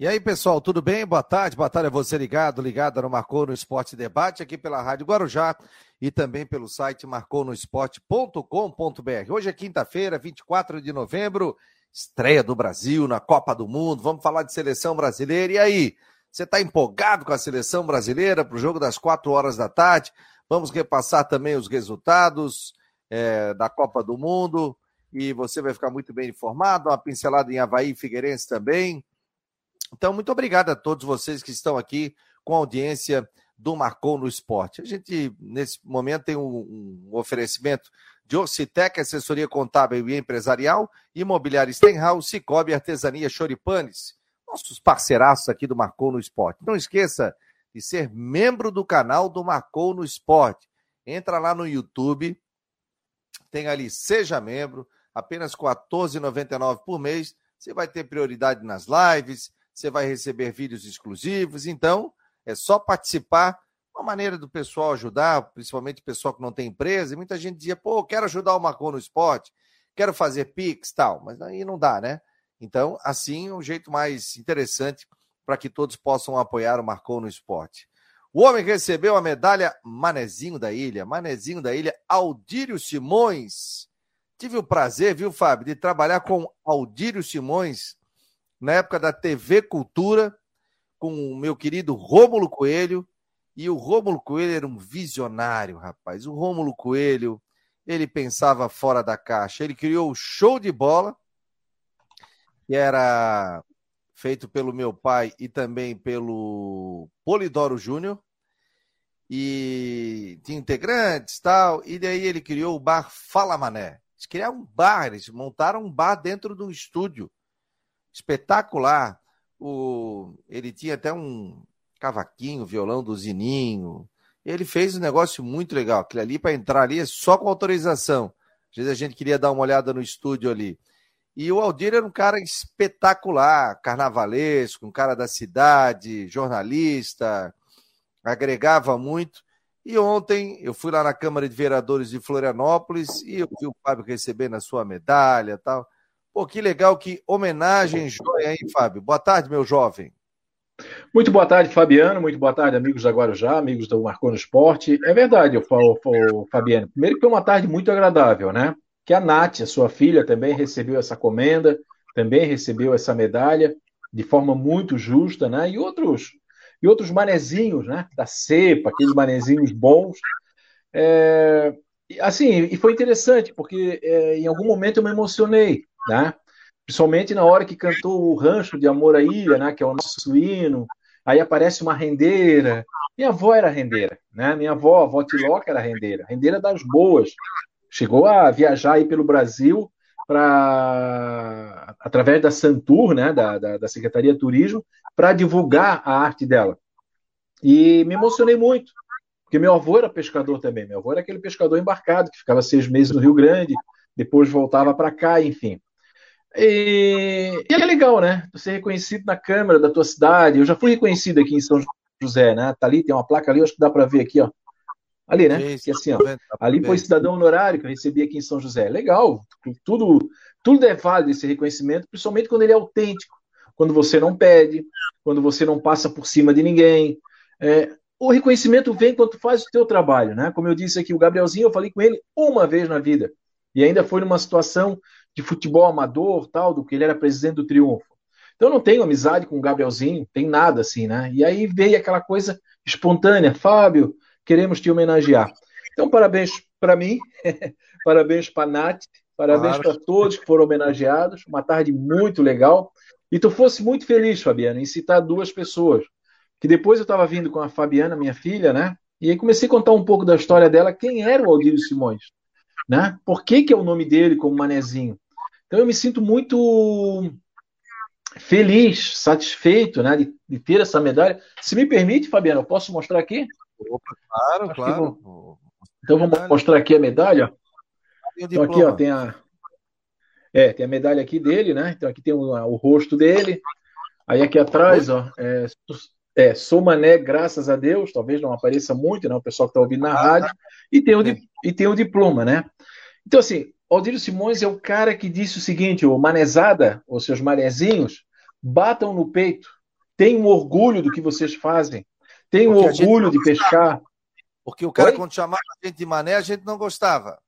E aí, pessoal, tudo bem? Boa tarde, boa tarde a você ligado, ligado no Marcou no Esporte Debate, aqui pela Rádio Guarujá e também pelo site marconosport.com.br. Hoje é quinta-feira, 24 de novembro, estreia do Brasil na Copa do Mundo. Vamos falar de seleção brasileira. E aí, você está empolgado com a seleção brasileira para o jogo das quatro horas da tarde? Vamos repassar também os resultados é, da Copa do Mundo e você vai ficar muito bem informado. Uma pincelada em Havaí e Figueirense também. Então, muito obrigado a todos vocês que estão aqui com a audiência do Marcou no Esporte. A gente, nesse momento, tem um, um oferecimento de Ocitec, assessoria contábil e empresarial, imobiliária Stenhouse, Cicobi, artesania Choripanes, nossos parceiraços aqui do Marcou no Esporte. Não esqueça de ser membro do canal do Marcou no Esporte. Entra lá no YouTube, tem ali Seja Membro, apenas R$ 14,99 por mês. Você vai ter prioridade nas lives, você vai receber vídeos exclusivos. Então, é só participar. Uma maneira do pessoal ajudar, principalmente o pessoal que não tem empresa. E muita gente dizia, pô, quero ajudar o Marcon no esporte, quero fazer Pix tal. Mas aí não dá, né? Então, assim, um jeito mais interessante para que todos possam apoiar o Marcon no esporte. O homem recebeu a medalha Manezinho da Ilha, Manezinho da Ilha, Aldírio Simões. Tive o prazer, viu, Fábio, de trabalhar com Aldírio Simões na época da TV Cultura, com o meu querido Rômulo Coelho. E o Rômulo Coelho era um visionário, rapaz. O Rômulo Coelho, ele pensava fora da caixa. Ele criou o show de bola, que era feito pelo meu pai e também pelo Polidoro Júnior. E tinha integrantes tal. E daí ele criou o bar Fala Mané. Eles criaram um bar, eles montaram um bar dentro de um estúdio espetacular. O, ele tinha até um cavaquinho, violão do Zininho. Ele fez um negócio muito legal. Aquilo ali, para entrar ali, é só com autorização. Às vezes a gente queria dar uma olhada no estúdio ali. E o Aldir era um cara espetacular, carnavalesco, um cara da cidade, jornalista, agregava muito. E ontem eu fui lá na Câmara de Vereadores de Florianópolis e eu vi o Fábio recebendo a sua medalha tal. Pô, que legal, que homenagem joia, hein, Fábio? Boa tarde, meu jovem. Muito boa tarde, Fabiano. Muito boa tarde, amigos da Guarujá, amigos do Marcou no Esporte. É verdade, eu falo, Fabiano. Primeiro que foi uma tarde muito agradável, né? Que a Nath, a sua filha, também recebeu essa comenda, também recebeu essa medalha de forma muito justa, né? E outros e outros manezinhos, né? Da cepa, aqueles manezinhos bons. É, assim, e foi interessante, porque é, em algum momento eu me emocionei, né? Principalmente na hora que cantou o Rancho de Amor à Ilha, né? Que é o nosso hino. Aí aparece uma rendeira. Minha avó era rendeira, né? Minha avó, a avó Tiloca era rendeira, rendeira das boas. Chegou a viajar aí pelo Brasil para através da Santur, né, da, da, da Secretaria de Turismo, para divulgar a arte dela. E me emocionei muito, porque meu avô era pescador também. Meu avô era aquele pescador embarcado que ficava seis meses no Rio Grande, depois voltava para cá, enfim. E, e, é legal, né? Ser reconhecido na Câmara da tua cidade. Eu já fui reconhecido aqui em São José, né? Tá ali, tem uma placa ali, acho que dá para ver aqui, ó. Ali, né? que assim, ó. Ali foi cidadão honorário que eu recebi aqui em São José. Legal. Tudo, tudo é válido esse reconhecimento, principalmente quando ele é autêntico. Quando você não pede, quando você não passa por cima de ninguém. É, o reconhecimento vem quando tu faz o teu trabalho, né? Como eu disse aqui, o Gabrielzinho, eu falei com ele uma vez na vida. E ainda foi numa situação de futebol amador, tal, do que ele era presidente do Triunfo. Então eu não tenho amizade com o Gabrielzinho, tem nada assim, né? E aí veio aquela coisa espontânea, Fábio, queremos te homenagear. Então parabéns para mim, parabéns para Nath, parabéns claro. para todos que foram homenageados, uma tarde muito legal. E tu fosse muito feliz, Fabiana, em citar duas pessoas. Que depois eu estava vindo com a Fabiana, minha filha, né? E aí comecei a contar um pouco da história dela, quem era o Aldírio Simões né? Por que, que é o nome dele como Manezinho? Então eu me sinto muito feliz, satisfeito, né, de, de ter essa medalha. Se me permite, Fabiano, eu posso mostrar aqui? Opa, claro, Acho claro. Vou... Então vamos mostrar aqui a medalha. Então aqui ó, tem a é, tem a medalha aqui dele, né? Então aqui tem o, o rosto dele. Aí aqui atrás, ó, é, é, sou mané, graças a Deus, talvez não apareça muito, né? O pessoal que está ouvindo na rádio, e tem, o, e tem o diploma, né? Então, assim, Aldírio Simões é o cara que disse o seguinte: o manezada, os seus manezinhos, batam no peito, Tenham orgulho do que vocês fazem. Tenham orgulho de pescar. Porque o cara, Oi? quando chamava a gente de mané, a gente não gostava.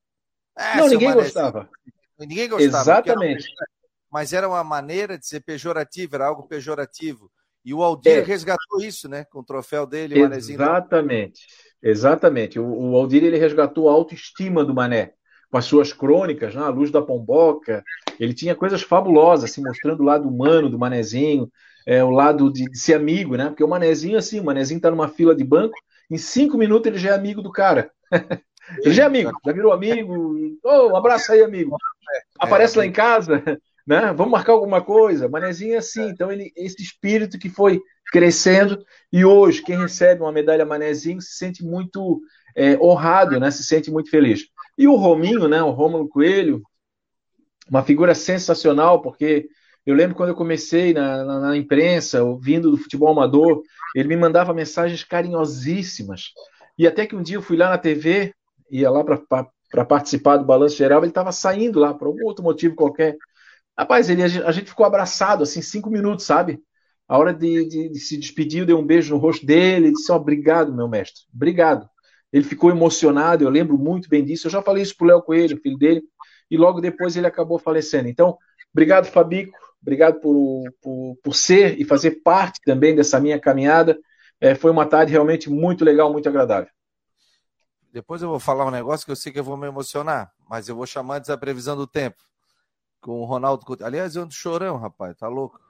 É, não, ninguém mané, gostava. Ninguém gostava. Exatamente. Era, mas era uma maneira de ser pejorativo, era algo pejorativo. E o Aldir é. resgatou isso, né? Com o troféu dele, o. Exatamente. Exatamente. O, o Aldir ele resgatou a autoestima do Mané com as suas crônicas, né? a luz da pomboca. Ele tinha coisas fabulosas, assim, mostrando o lado humano do Manezinho, é, o lado de, de, ser amigo, né? Porque o Manezinho, assim, o Manezinho tá numa fila de banco, em cinco minutos ele já é amigo do cara. ele já é amigo, já virou amigo. Oh, um abraço aí, amigo. Aparece lá em casa né? Vamos marcar alguma coisa. Manezinho é assim, então ele, esse espírito que foi crescendo e hoje quem recebe uma medalha Manezinho se sente muito é, honrado, né? Se sente muito feliz. E o Rominho, né? O Rômulo Coelho, uma figura sensacional, porque eu lembro quando eu comecei na, na, na imprensa, ouvindo do futebol amador, ele me mandava mensagens carinhosíssimas. E até que um dia eu fui lá na TV, ia lá para participar do balanço geral, ele estava saindo lá por algum outro motivo qualquer. Rapaz, ele, a gente ficou abraçado, assim, cinco minutos, sabe? A hora de, de, de se despedir, eu dei um beijo no rosto dele, disse, oh, obrigado, meu mestre, obrigado. Ele ficou emocionado, eu lembro muito bem disso. Eu já falei isso pro Léo Coelho, filho dele, e logo depois ele acabou falecendo. Então, obrigado, Fabico, obrigado por, por, por ser e fazer parte também dessa minha caminhada. É, foi uma tarde realmente muito legal, muito agradável. Depois eu vou falar um negócio que eu sei que eu vou me emocionar, mas eu vou chamar antes a previsão do tempo com o Ronaldo Coutinho. Aliás, eu ando chorão, rapaz, tá louco?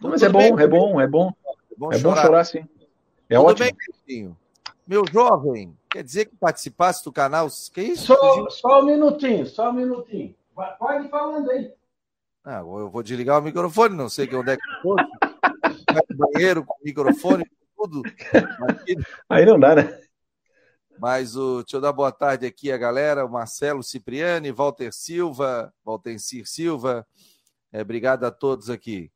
Mas é bom, bem, é bom, é bom. É bom, é chorar. bom chorar, sim. É Tudo ótimo. bem? Meu jovem, quer dizer que participasse do canal? Que isso? Só, só um minutinho, só um minutinho. Pode ir falando aí. Ah, eu vou desligar o microfone, não sei que onde é que eu Vai banheiro com o microfone, tudo. Aí não dá, né? Mas o, deixa eu dar boa tarde aqui a galera, o Marcelo Cipriani, Walter Silva, Waltencir Silva, é, obrigado a todos aqui.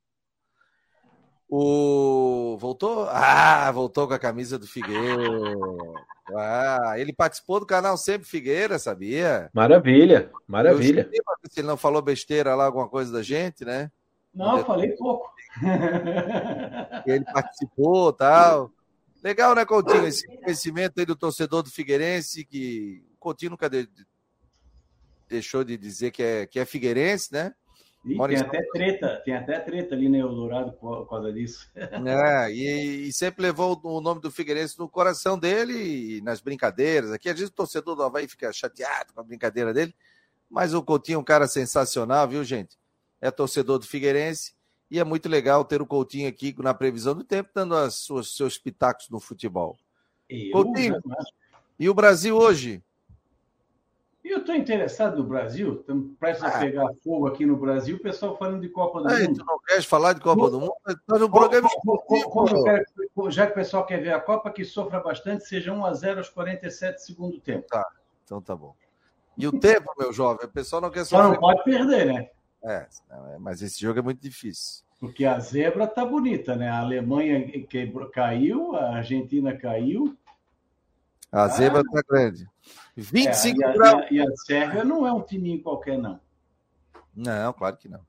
O voltou? Ah, voltou com a camisa do Figueira. Ah, ele participou do canal Sempre Figueira, sabia? Maravilha, maravilha. Se ele não falou besteira lá, alguma coisa da gente, né? Não, falei pouco. Ele participou tal. Legal, né, Coutinho? Esse conhecimento aí do torcedor do Figueirense, que o Coutinho nunca de... deixou de dizer que é, que é figueirense, né? Tem até treta, tem até treta ali no né, Eldorado por causa disso. É, e, e, sempre levou o nome do Figueirense no coração dele e nas brincadeiras. Aqui, às vezes, o torcedor do Havaí fica chateado com a brincadeira dele, mas o Coutinho é um cara sensacional, viu, gente? É torcedor do Figueirense e é muito legal ter o Coutinho aqui na previsão do tempo, dando as suas, seus pitacos no futebol. Eu, Coutinho, e o Brasil hoje? Eu estou interessado no Brasil, estamos prestes ah. a pegar fogo aqui no Brasil, o pessoal falando de Copa do Mundo. Tu não queres falar de Copa do Mundo? Estás no programa quero, Já que o pessoal quer ver a Copa, que sofra bastante, seja 1 a 0 aos 47 segundo tempo. Tá, então tá bom. E o tempo, meu jovem, o pessoal não quer só. Não pode perder, né? É, mas esse jogo é muito difícil. Porque a zebra tá bonita, né? A Alemanha quebrou, caiu, a Argentina caiu. A ah, zebra tá grande. 25 é, e graus. A, e a Sérvia não é um timinho qualquer, não. Não, claro que não.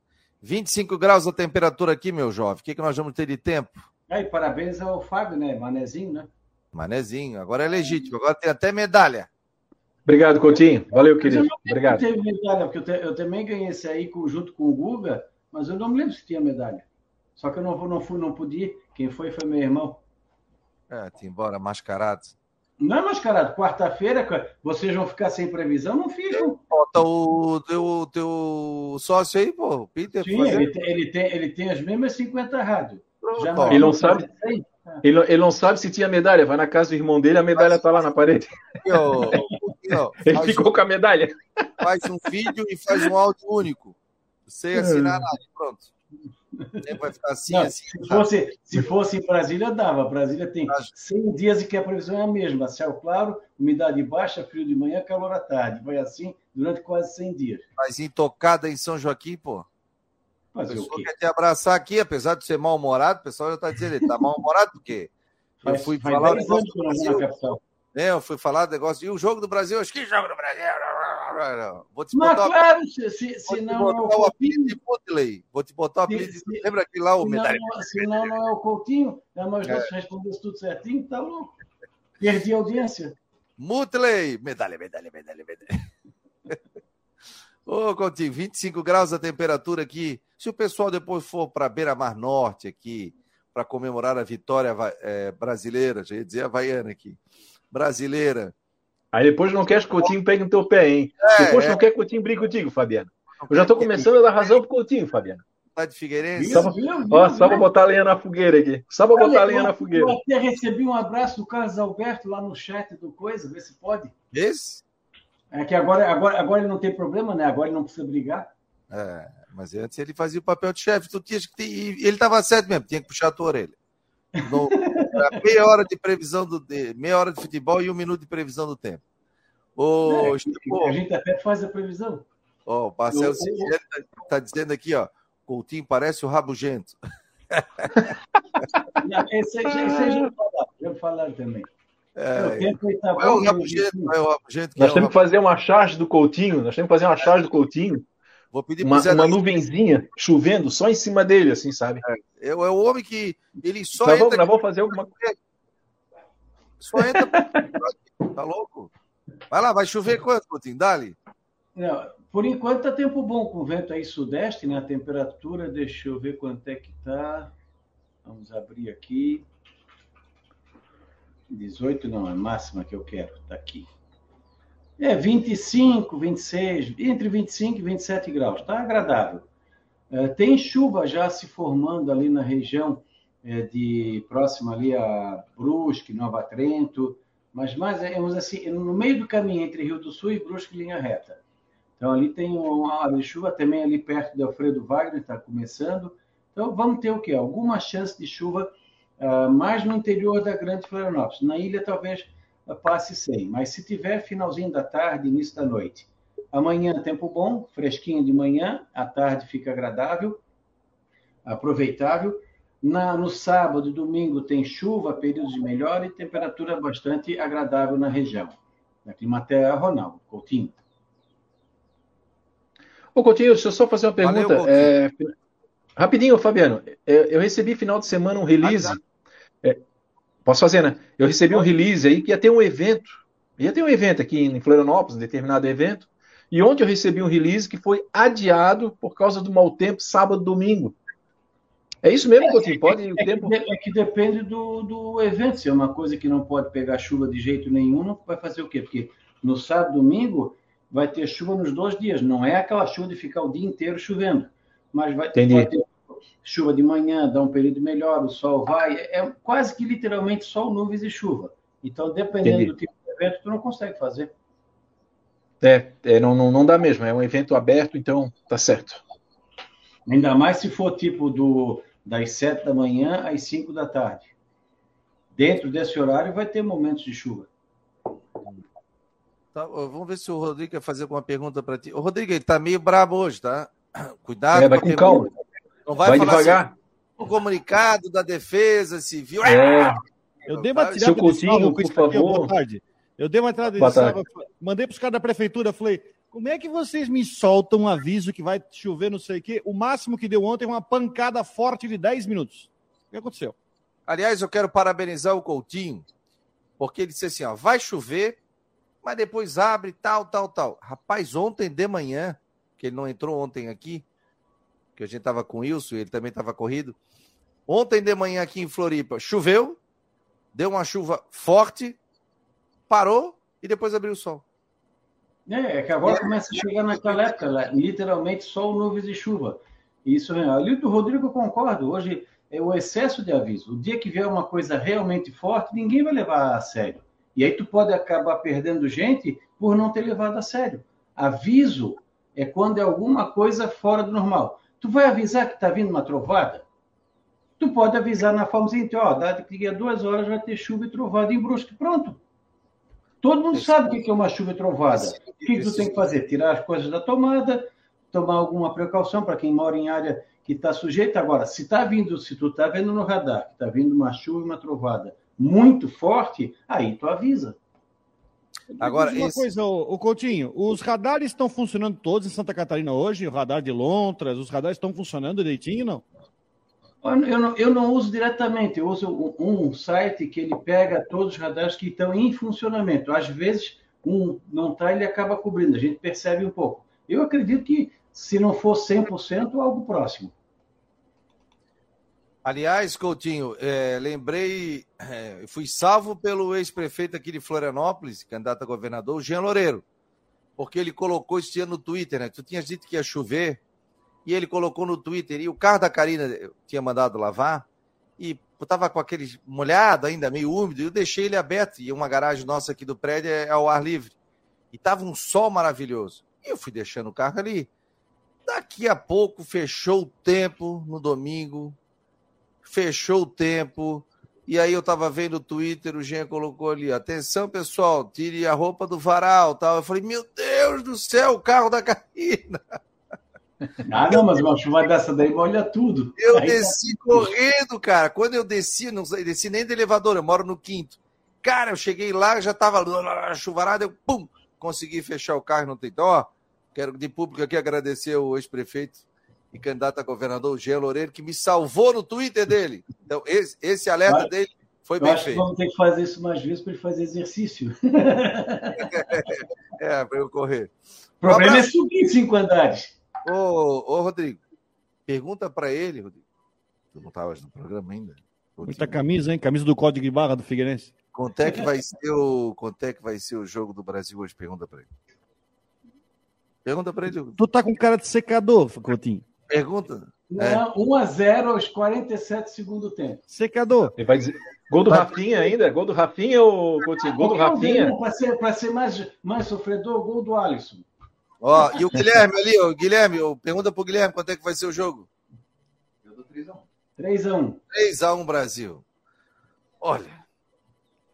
25 graus a temperatura aqui, meu jovem. O que, que nós vamos ter de tempo? Aí, parabéns ao Fábio, né? Manezinho, né? Manezinho. Agora é legítimo. Agora tem até medalha. Obrigado, Coutinho. Valeu, querido. Obrigado. Teve medalha, porque eu, te, eu, também ganhei esse aí junto com o Guga, mas eu não me lembro se tinha medalha. Só que eu não, não, fui, não pude ir. Quem foi foi meu irmão. É, te embora mascarado. Não é mascarado. Quarta-feira, vocês vão ficar sem previsão? Não ficam. Bota o teu, teu sócio aí, pô, Peter. Sim, ele tem, ele, tem, ele tem as mesmas 50 rádios. Ele não sabe. Ele, ele não sabe se tinha medalha. Vai na casa do irmão dele, a medalha está lá na parede. Eu, Ele ficou um, com a medalha. Faz um vídeo e faz um áudio único. Sem assinar nada. Pronto. Vai ficar assim, Não, assim. Se fosse, se fosse em Brasília, dava. Brasília tem 100 dias e que a previsão é a mesma. Céu claro, umidade baixa, frio de manhã, calor à tarde. Vai assim durante quase 100 dias. Mas intocada em São Joaquim, pô. Fazer o pessoa quer te abraçar aqui, apesar de ser mal-humorado, o pessoal já está dizendo, ele está mal-humorado por quê? Eu fui falar do negócio do Brasil. É, eu fui falar do negócio. E o jogo do Brasil? Acho que jogo do Brasil? Vou te botar, Mas, claro, se, se, se não é o apelido de Mutley. Vou te botar o apelido. Se, lembra aquele lá, o se medalha? Não, se não, não é o Coutinho, é mais é. se respondesse tudo certinho, tá louco. Perdi a audiência. Mutley! Medalha, medalha, medalha, medalha. Ô, Coutinho, 25 graus a temperatura aqui. Se o pessoal depois for para Beira-Mar Norte aqui, para comemorar a vitória é, brasileira, já ia dizer havaiana aqui, brasileira. Aí depois não quer que o Coutinho pegue no teu pé, hein? É, depois é. não quer que o Coutinho brigue contigo, Fabiano. Eu já estou começando a dar razão pro Coutinho, Fabiano. Tá de Figueirense? Só, ó, só para botar lenha na fogueira aqui. Só para botar lenha na fogueira. Eu até recebi um abraço do Carlos Alberto lá no chat do Coisa, vê se pode. Esse? É que agora, agora, agora ele não tem problema, né? Agora ele não precisa brigar. É, mas antes ele fazia o papel de chefe. Tu tinha que ter, ele estava certo mesmo, tinha que puxar a tua orelha. No, meia hora de previsão do meia hora de futebol e um minuto de previsão do tempo. O, é, a gente até faz a previsão. Ó, o Marcelo está tá dizendo aqui, ó, Coutinho parece o rabugento. Não, esse, esse, já falaram, já falaram também. É, tá é o rabugento, é o rabugento. Nós é temos que fazer uma charge do Coutinho, nós temos que fazer uma charge do Coutinho. Vou pedir uma, uma nuvenzinha chovendo só em cima dele, assim, sabe? É, é o homem que ele só nós entra. Vamos, fazer alguma coisa. Só entra. tá louco? Vai lá, vai chover quanto, Coutinho? Dali. Não, por enquanto tá tempo bom com vento aí sudeste, né? A temperatura, deixa eu ver quanto é que tá. Vamos abrir aqui. 18 não, é a máxima que eu quero, tá aqui. É 25, 26, entre 25 e 27 graus, tá agradável. É, tem chuva já se formando ali na região é, de próxima ali a Brusque, Nova Trento, mas mais é, assim, no meio do caminho entre Rio do Sul e Brusque linha reta. Então ali tem uma área de chuva também ali perto de Alfredo Wagner está começando. Então vamos ter o quê? Alguma chance de chuva uh, mais no interior da Grande Florianópolis. Na ilha talvez passe sem, mas se tiver finalzinho da tarde, início da noite. Amanhã tempo bom, fresquinho de manhã, à tarde fica agradável, aproveitável. Na, no sábado e domingo tem chuva, períodos de melhora e temperatura bastante agradável na região. Na Climatea, Ronaldo Coutinho. Ô, Coutinho, deixa eu só fazer uma pergunta. Valeu, é, rapidinho, Fabiano. É, eu recebi final de semana um release. É, posso fazer, né? Eu recebi um release aí que ia ter um evento. Ia ter um evento aqui em Florianópolis, um determinado evento. E ontem eu recebi um release que foi adiado por causa do mau tempo, sábado domingo. É isso mesmo, Coutinho? Pode é, o tempo... é, que, é depende do, do evento. Se é uma coisa que não pode pegar chuva de jeito nenhum, não vai fazer o quê? Porque no sábado, domingo, vai ter chuva nos dois dias. Não é aquela chuva de ficar o dia inteiro chovendo, mas vai ter, ter chuva de manhã, dá um período melhor, o sol vai. É quase que literalmente sol, nuvens e chuva. Então, dependendo Entendi. do tipo de evento, tu não consegue fazer. É, é não, não, não dá mesmo. É um evento aberto, então tá certo. Ainda mais se for tipo do das sete da manhã às cinco da tarde. Dentro desse horário vai ter momentos de chuva. Tá, vamos ver se o Rodrigo quer fazer alguma pergunta para ti. O Rodrigo, ele tá meio brabo hoje, tá? Cuidado. É, vai com calma. Não vai, vai devagar. Assim, o comunicado da defesa civil. É. Eu dei uma tirada Seu Coutinho, por favor. boa tarde. Eu dei uma tirada de salva, mandei para os caras da prefeitura, falei, como é que vocês me soltam um aviso que vai chover não sei o quê? O máximo que deu ontem é uma pancada forte de 10 minutos. O que aconteceu? Aliás, eu quero parabenizar o Coutinho, porque ele disse assim, ó, vai chover, mas depois abre, tal, tal, tal. Rapaz, ontem de manhã, que ele não entrou ontem aqui, que a gente estava com o Wilson, ele também estava corrido. Ontem de manhã aqui em Floripa, choveu, deu uma chuva forte, parou e depois abriu o sol. É, é que agora começa a chegar naquela época, literalmente sol, nuvens e chuva. Isso. Ali do Rodrigo eu concordo. Hoje é o excesso de aviso. O dia que vier uma coisa realmente forte, ninguém vai levar a sério. E aí tu pode acabar perdendo gente por não ter levado a sério. Aviso é quando é alguma coisa fora do normal. Tu vai avisar que está vindo uma trovada? Tu pode avisar na forma seguinte, ó, daqui a duas horas vai ter chuva e trovada em Brusque. Pronto. Todo mundo sabe o que é uma chuva e trovada. O que, tu tem que fazer? Tirar as coisas da tomada, tomar alguma precaução para quem mora em área que está sujeita. Agora, se está vindo, se tu está vendo no radar que está vindo uma chuva e uma trovada muito forte, aí tu avisa. Agora, uma esse... coisa, o Coutinho, os radares estão funcionando todos em Santa Catarina hoje? O radar de Lontras, os radares estão funcionando direitinho, não? Eu não, eu não uso diretamente, eu uso um site que ele pega todos os radares que estão em funcionamento. Às vezes, um não está, ele acaba cobrindo, a gente percebe um pouco. Eu acredito que, se não for 100%, algo próximo. Aliás, Coutinho, é, lembrei, é, fui salvo pelo ex-prefeito aqui de Florianópolis, candidato a governador, Jean Loureiro, porque ele colocou ano no Twitter, né? Tu tinhas dito que ia chover, e ele colocou no Twitter, e o carro da Karina tinha mandado lavar, e estava com aquele molhado ainda, meio úmido, e eu deixei ele aberto, e uma garagem nossa aqui do prédio é ao ar livre. E tava um sol maravilhoso. E eu fui deixando o carro ali. Daqui a pouco fechou o tempo no domingo, fechou o tempo, e aí eu tava vendo o Twitter, o Jean colocou ali, atenção pessoal, tire a roupa do varal, tal. Eu falei, meu Deus do céu, o carro da Karina. Ah, não, mas uma chuva dessa daí molha tudo. Eu Aí tá desci tá... correndo, cara. Quando eu desci, não desci nem do elevador, eu moro no quinto. Cara, eu cheguei lá, já tava chuvarada, eu pum, consegui fechar o carro, não tem. Então, ó, quero de público aqui agradecer o ex-prefeito e candidato a governador, o Jean Loureiro, que me salvou no Twitter dele. Então, esse, esse alerta mas, dele foi eu bem acho feito. Que vamos ter que fazer isso mais vezes para ele fazer exercício. é, para eu correr. O problema um é subir cinco andares. Ô, ô Rodrigo, pergunta para ele, Rodrigo. Tu não estava no programa ainda? Muita camisa, hein? Camisa do Código de Barra do Figueirense. Quanto é que vai ser o, quanto é que vai ser o jogo do Brasil hoje? Pergunta para ele. Pergunta para ele. Tu tá com cara de secador, Coutinho. Pergunta. Não, é. 1 a 0 aos 47 segundo tempo. Secador. Ele vai dizer gol do Rafinha ainda? Gol do Rafinha ou Coutinho? Gol do Rafinha? Para ser, ser mais, mais sofredor, gol do Alisson. Ó, e o Guilherme ali, o Guilherme, pergunta pro Guilherme quanto é que vai ser o jogo. Eu dou 3x1. 3x1. 3x1 Brasil. Olha,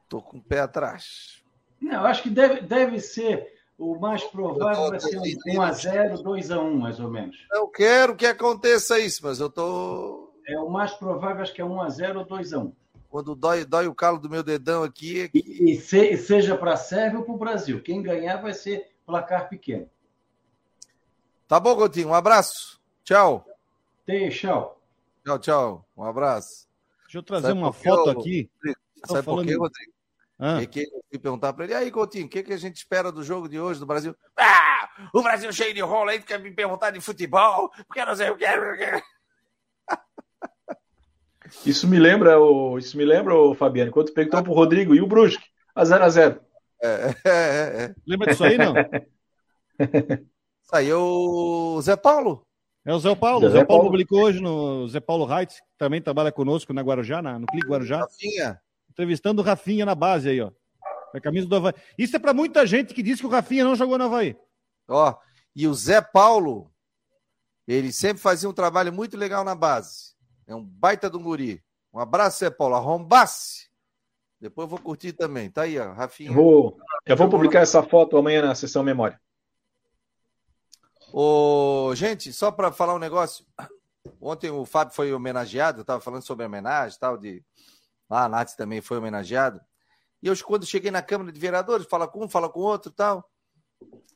tô com o pé atrás. Não, eu acho que deve, deve ser o mais provável vai ser um 1x0, 2x1, mais ou menos. Eu quero que aconteça isso, mas eu tô. É o mais provável, acho que é 1x0 ou 2x1. Quando dói, dói o calo do meu dedão aqui. É que... E, e se, seja para a Sérvia ou para o Brasil. Quem ganhar vai ser placar pequeno. Tá bom, Coutinho. Um abraço. Tchau. Tem, tchau. Tchau, tchau. Um abraço. Deixa eu trazer Sabe uma foto eu... aqui. Sabe por quê, Rodrigo? Ah. E que eu fui perguntar para ele, aí, Coutinho, o que, que a gente espera do jogo de hoje do Brasil? Ah, o Brasil cheio de rola aí, fica me perguntar de futebol, porque eu não sei o que. Isso me lembra, o, isso me lembra, o Fabiano, quando perguntou pro Rodrigo e o Brusque, a 0x0. É, é, é, é. Lembra disso aí, não? Saiu o Zé Paulo. É o Zé Paulo. O Zé, Zé Paulo, Paulo publicou hoje no Zé Paulo Reitz, que também trabalha conosco na Guarujá, na, no Clique Guarujá. Rafinha. Entrevistando o Rafinha na base aí, ó. A camisa do Havaí. Isso é para muita gente que diz que o Rafinha não jogou no Havaí. Ó, e o Zé Paulo, ele sempre fazia um trabalho muito legal na base. É um baita do guri. Um abraço, Zé Paulo. Arrombasse. Depois eu vou curtir também. Tá aí, ó, Rafinha. Eu vou, eu vou publicar essa foto amanhã na sessão memória. Ô, gente, só para falar um negócio. Ontem o Fábio foi homenageado, eu estava falando sobre homenagem tal, de. Ah, a Nath também foi homenageado. E eu, quando cheguei na Câmara de Vereadores, fala com um, fala com outro tal.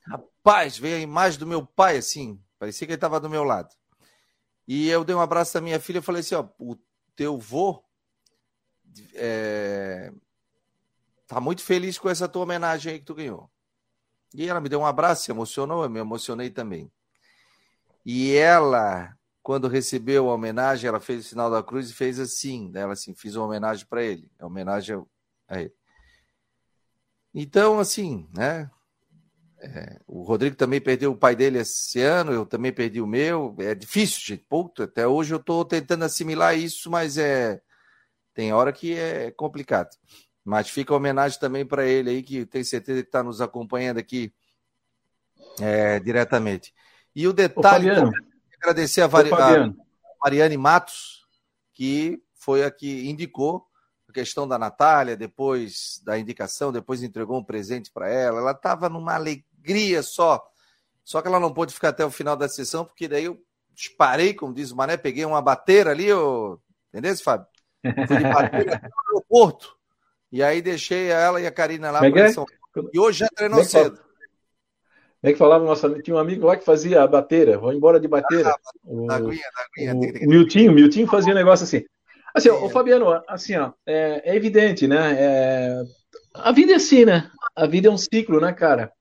Rapaz, veio a imagem do meu pai, assim. Parecia que ele estava do meu lado. E eu dei um abraço à minha filha e falei assim: ó, o teu vô é, tá muito feliz com essa tua homenagem aí que tu ganhou. E ela me deu um abraço, se emocionou, eu me emocionei também. E ela, quando recebeu a homenagem, ela fez o sinal da cruz e fez assim. Ela assim, fiz uma homenagem para ele, é homenagem a ele. Então, assim, né? É, o Rodrigo também perdeu o pai dele esse ano, eu também perdi o meu. É difícil, gente. Puta, até hoje eu estou tentando assimilar isso, mas é tem hora que é complicado. Mas fica a homenagem também para ele aí, que tem certeza que está nos acompanhando aqui é, diretamente. E o detalhe, Ô, agradecer a, Vari... a Mariane Matos, que foi a que indicou a questão da Natália, depois da indicação, depois entregou um presente para ela. Ela estava numa alegria só. Só que ela não pôde ficar até o final da sessão, porque daí eu disparei, como diz o Mané, peguei uma bateira ali, ô... entendeu, Fábio? Fui de bateira no aeroporto. E aí deixei ela e a Karina lá para São E hoje já treinou cedo. Como é que falava nossa Tinha um amigo lá que fazia a bateira, vou embora de bateira. Ah, o, da aguinha, da aguinha. O, o Miltinho, o Miltinho fazia um negócio assim. Assim, é. o Fabiano, assim, ó, é, é evidente, né? É, a vida é assim, né? A vida é um ciclo, né, cara?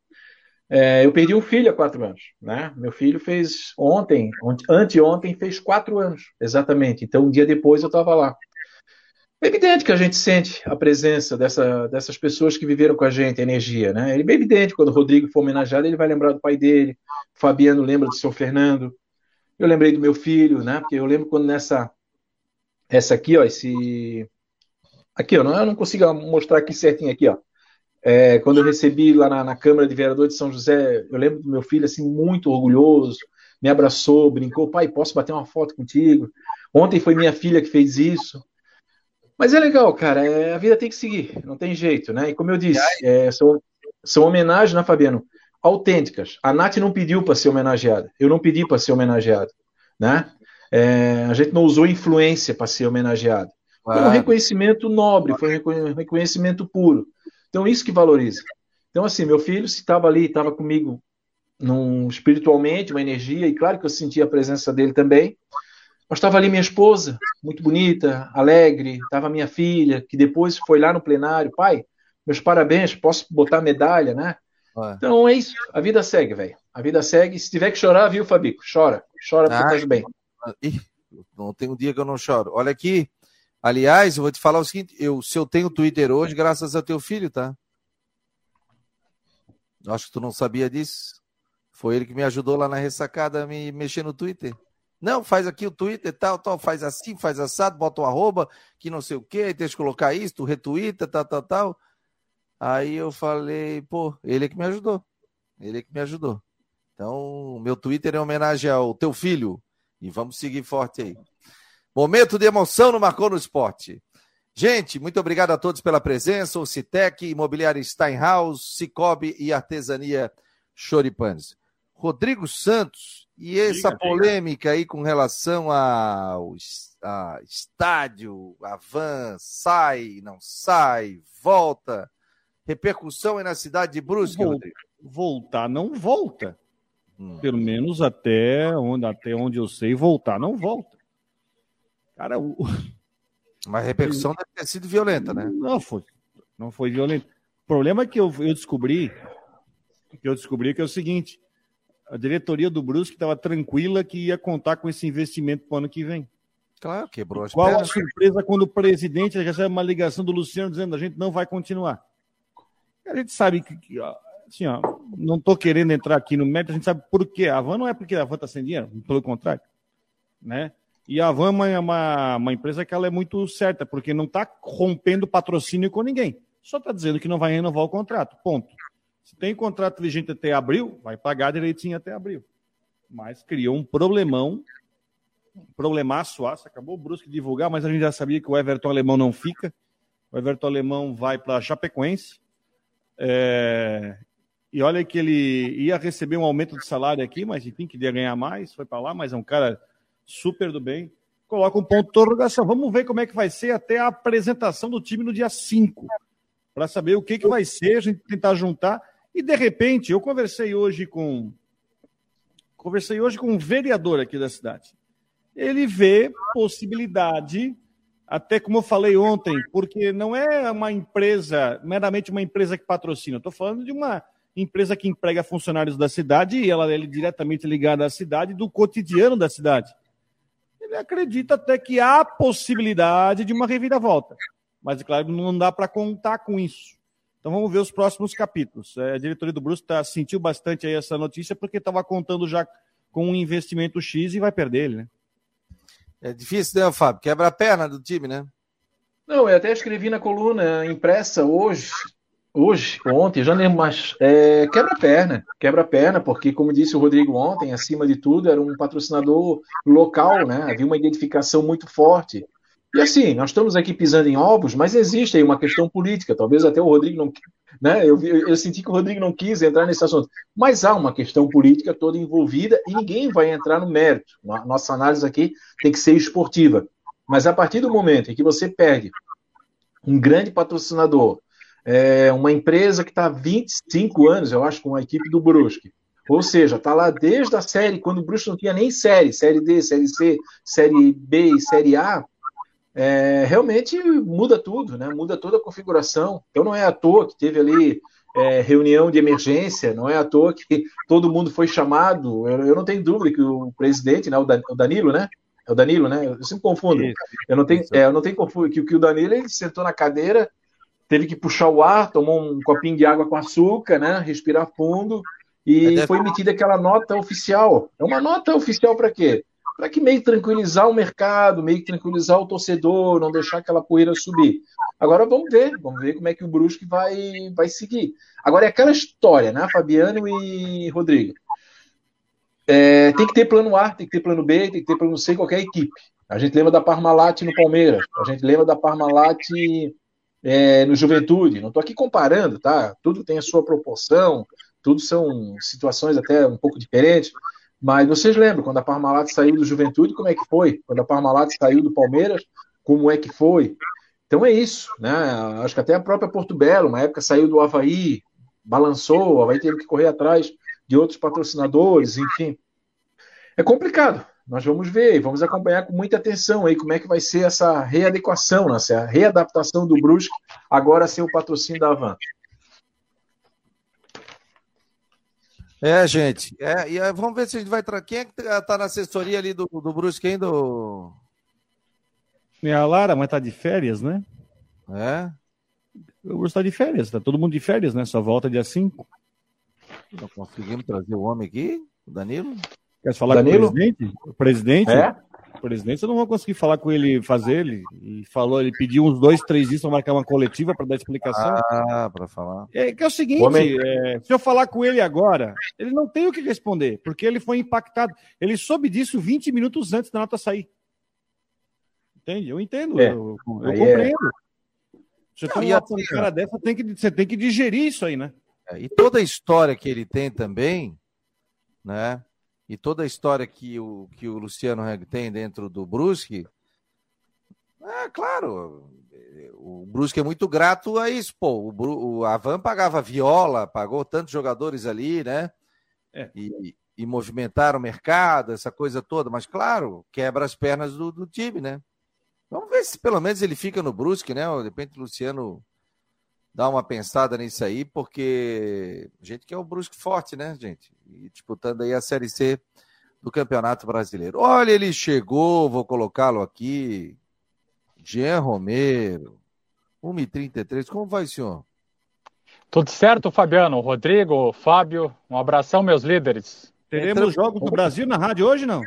É, eu perdi um filho há quatro anos, né? Meu filho fez ontem, anteontem, fez quatro anos, exatamente. Então, um dia depois eu estava lá. É evidente que a gente sente a presença dessa, dessas pessoas que viveram com a gente, a energia, né? É evidente, quando o Rodrigo for homenageado, ele vai lembrar do pai dele, o Fabiano lembra do seu Fernando, eu lembrei do meu filho, né? Porque eu lembro quando nessa, essa aqui, ó, esse, aqui, ó, não, eu não consigo mostrar aqui certinho aqui, ó, é, quando eu recebi lá na, na, Câmara de Vereador de São José, eu lembro do meu filho, assim, muito orgulhoso, me abraçou, brincou, pai, posso bater uma foto contigo? Ontem foi minha filha que fez isso, mas é legal, cara. É, a vida tem que seguir, não tem jeito, né? E como eu disse, é, são, são homenagens, né, Fabiano? Autênticas. A Nath não pediu para ser homenageada. Eu não pedi para ser homenageado, né? É, a gente não usou influência para ser homenageado. Foi um reconhecimento nobre, foi um reconhecimento puro. Então, isso que valoriza. Então, assim, meu filho, se estava ali, estava comigo num, espiritualmente, uma energia, e claro que eu sentia a presença dele também, mas estava ali minha esposa, muito bonita, alegre, estava minha filha, que depois foi lá no plenário, pai, meus parabéns, posso botar medalha, né? Ué. Então é isso, a vida segue, velho. A vida segue. Se tiver que chorar, viu, Fabico? Chora, chora porque estás bem. Ih, não tem um dia que eu não choro. Olha aqui, aliás, eu vou te falar o seguinte: eu, se eu tenho Twitter hoje, graças a teu filho, tá? Acho que tu não sabia disso. Foi ele que me ajudou lá na ressacada a me mexer no Twitter. Não, faz aqui o Twitter, tal, tal, faz assim, faz assado, bota o arroba, que não sei o quê, deixa eu colocar isso, tu retuita, tal, tal, tal. Aí eu falei, pô, ele é que me ajudou. Ele é que me ajudou. Então, meu Twitter é homenagem ao teu filho. E vamos seguir forte aí. Momento de emoção no Marcou no Esporte. Gente, muito obrigado a todos pela presença. O Citec, Imobiliária Steinhaus, Cicobi e Artesania Choripanes. Rodrigo Santos e essa diga, polêmica diga. aí com relação ao a estádio, a van sai, não sai, volta. Repercussão aí na cidade de Brusque, Vol Rodrigo. Voltar não volta. Hum. Pelo menos até onde, até onde eu sei, voltar não volta. Cara, o... Mas a repercussão deve ter sido violenta, né? Não foi. Não foi violenta. O problema é que eu, eu descobri que eu descobri que é o seguinte: a diretoria do Brusque estava tranquila que ia contar com esse investimento para o ano que vem. Claro, quebrou as Qual pernas. a surpresa quando o presidente recebe uma ligação do Luciano dizendo a gente não vai continuar? A gente sabe que, assim, ó, não estou querendo entrar aqui no mérito, a gente sabe por quê. A Van não é porque a Van está sem dinheiro, pelo contrário. Né? E a Van é uma, uma empresa que ela é muito certa, porque não está rompendo patrocínio com ninguém. Só está dizendo que não vai renovar o contrato. Ponto. Se tem contrato vigente até abril, vai pagar direitinho até abril. Mas criou um problemão, um problemaço, acabou o Brusque divulgar, mas a gente já sabia que o Everton Alemão não fica. O Everton Alemão vai para Chapecoense. É... E olha que ele ia receber um aumento de salário aqui, mas enfim, queria ganhar mais, foi para lá, mas é um cara super do bem. Coloca um ponto de interrogação. Vamos ver como é que vai ser até a apresentação do time no dia 5. Para saber o que, que vai ser, a gente tentar juntar e de repente, eu conversei hoje com conversei hoje com um vereador aqui da cidade. Ele vê possibilidade, até como eu falei ontem, porque não é uma empresa, meramente uma empresa que patrocina. Estou falando de uma empresa que emprega funcionários da cidade e ela é diretamente ligada à cidade, do cotidiano da cidade. Ele acredita até que há possibilidade de uma reviravolta. Mas, claro, não dá para contar com isso. Então vamos ver os próximos capítulos. É, a diretoria do Brusque tá, sentiu bastante aí essa notícia porque estava contando já com um investimento X e vai perder ele, né? É difícil, né, Fábio? Quebra a perna do time, né? Não, eu até escrevi na coluna impressa hoje, hoje, ontem, já lembro, mas é, quebra a perna, quebra a perna, porque, como disse o Rodrigo ontem, acima de tudo, era um patrocinador local, né? Havia uma identificação muito forte. E assim, nós estamos aqui pisando em ovos, mas existe aí uma questão política. Talvez até o Rodrigo não. Né, eu, eu, senti que o Rodrigo não quis entrar nesse assunto. Mas há uma questão política toda envolvida e ninguém vai entrar no mérito. Nossa análise aqui tem que ser esportiva. Mas a partir do momento em que você perde um grande patrocinador, é uma empresa que está há 25 anos, eu acho, com a equipe do Brusque. Ou seja, está lá desde a série, quando o Brusque não tinha nem série, série D, série C, série B e série A, é, realmente muda tudo, né? Muda toda a configuração. Então não é à toa que teve ali é, reunião de emergência, não é à toa que todo mundo foi chamado. Eu, eu não tenho dúvida que o presidente, né, o Danilo, né? É o Danilo, né? Eu sempre confundo. Eu não tenho, é, eu não tenho confuso que, que o Danilo ele sentou na cadeira, teve que puxar o ar, tomou um copinho de água com açúcar, né? Respirar fundo e é foi emitida aquela nota oficial. É uma nota oficial para quê? Para que meio tranquilizar o mercado, meio tranquilizar o torcedor, não deixar aquela poeira subir. Agora vamos ver, vamos ver como é que o Brusque vai, vai seguir. Agora é aquela história, né, Fabiano e Rodrigo? É, tem que ter plano A, tem que ter plano B, tem que ter plano C qualquer equipe. A gente lembra da Parmalat no Palmeiras, a gente lembra da Parmalat é, no Juventude. Não estou aqui comparando, tá? Tudo tem a sua proporção, tudo são situações até um pouco diferentes. Mas vocês lembram, quando a Parmalat saiu do Juventude, como é que foi? Quando a Parmalat saiu do Palmeiras, como é que foi? Então é isso, né? Acho que até a própria Porto Belo, uma época saiu do Havaí, balançou, o Havaí teve que correr atrás de outros patrocinadores, enfim. É complicado. Nós vamos ver e vamos acompanhar com muita atenção aí como é que vai ser essa readequação, né? essa readaptação do Brusque agora sem o patrocínio da Avan. É, gente. É, e vamos ver se a gente vai. Tra... Quem é que tá, tá na assessoria ali do, do Brusque ainda? Do... É a Lara, mas tá de férias, né? É. O Brusque tá de férias, tá todo mundo de férias, né? Só volta dia 5. Não conseguimos trazer o homem aqui, o Danilo. Quer falar Danilo? com o presidente? O presidente? É? Presidente, você não vai conseguir falar com ele, fazer ele. E falou, ele pediu uns dois, três dias para marcar uma coletiva para dar explicação. Ah, para falar. É que é o seguinte: é, se eu falar com ele agora, ele não tem o que responder, porque ele foi impactado. Ele soube disso 20 minutos antes da nota sair. Entende? Eu entendo, é. eu, eu é. compreendo. É. Você tem uma assim, cara dessa, tem que, você tem que digerir isso aí, né? É, e toda a história que ele tem também, né? E toda a história que o, que o Luciano tem dentro do Brusque, é claro, o Brusque é muito grato a isso. Pô, o, o Avan pagava viola, pagou tantos jogadores ali, né? É. E, e movimentaram o mercado, essa coisa toda, mas claro, quebra as pernas do, do time, né? Vamos ver se pelo menos ele fica no Brusque, né? De repente o Luciano dar uma pensada nisso aí, porque a gente quer o Brusque forte, né, gente? E disputando aí a Série C do Campeonato Brasileiro. Olha, ele chegou, vou colocá-lo aqui. Jean Romero, 1h33. Como vai, senhor? Tudo certo, Fabiano, Rodrigo, Fábio. Um abração, meus líderes. Teremos jogos do Brasil na rádio hoje, não?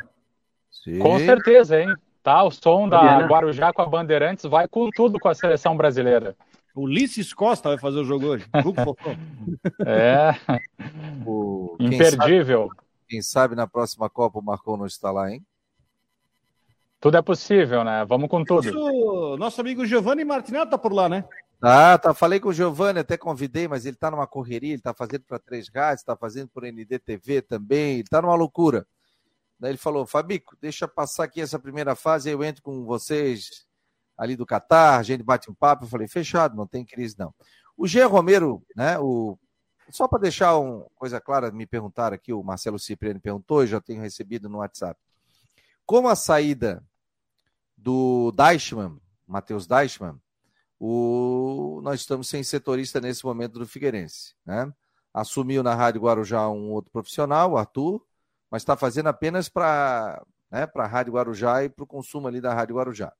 Sim. Com certeza, hein? Tá, o som da Guarujá com a Bandeirantes vai com tudo com a seleção brasileira. Ulisses Costa vai fazer o jogo hoje. é. O... Imperdível. Quem sabe, quem sabe, na próxima Copa o Marcon não está lá, hein? Tudo é possível, né? Vamos com tudo. Nosso, nosso amigo Giovanni Martinelli tá por lá, né? Ah, tá. Falei com o Giovanni, até convidei, mas ele tá numa correria, ele tá fazendo para três rádios, tá fazendo por NDTV também, ele tá numa loucura. Daí ele falou, Fabico, deixa passar aqui essa primeira fase, eu entro com vocês ali do Catar, a gente bate um papo, eu falei, fechado, não tem crise não. O Jean Romero, né, o... só para deixar uma coisa clara, me perguntaram aqui, o Marcelo Cipriani perguntou, eu já tenho recebido no WhatsApp. Como a saída do Deichmann, Matheus Deichmann, o... nós estamos sem setorista nesse momento do Figueirense, né? Assumiu na Rádio Guarujá um outro profissional, o Arthur, mas está fazendo apenas para né, a Rádio Guarujá e para o consumo ali da Rádio Guarujá.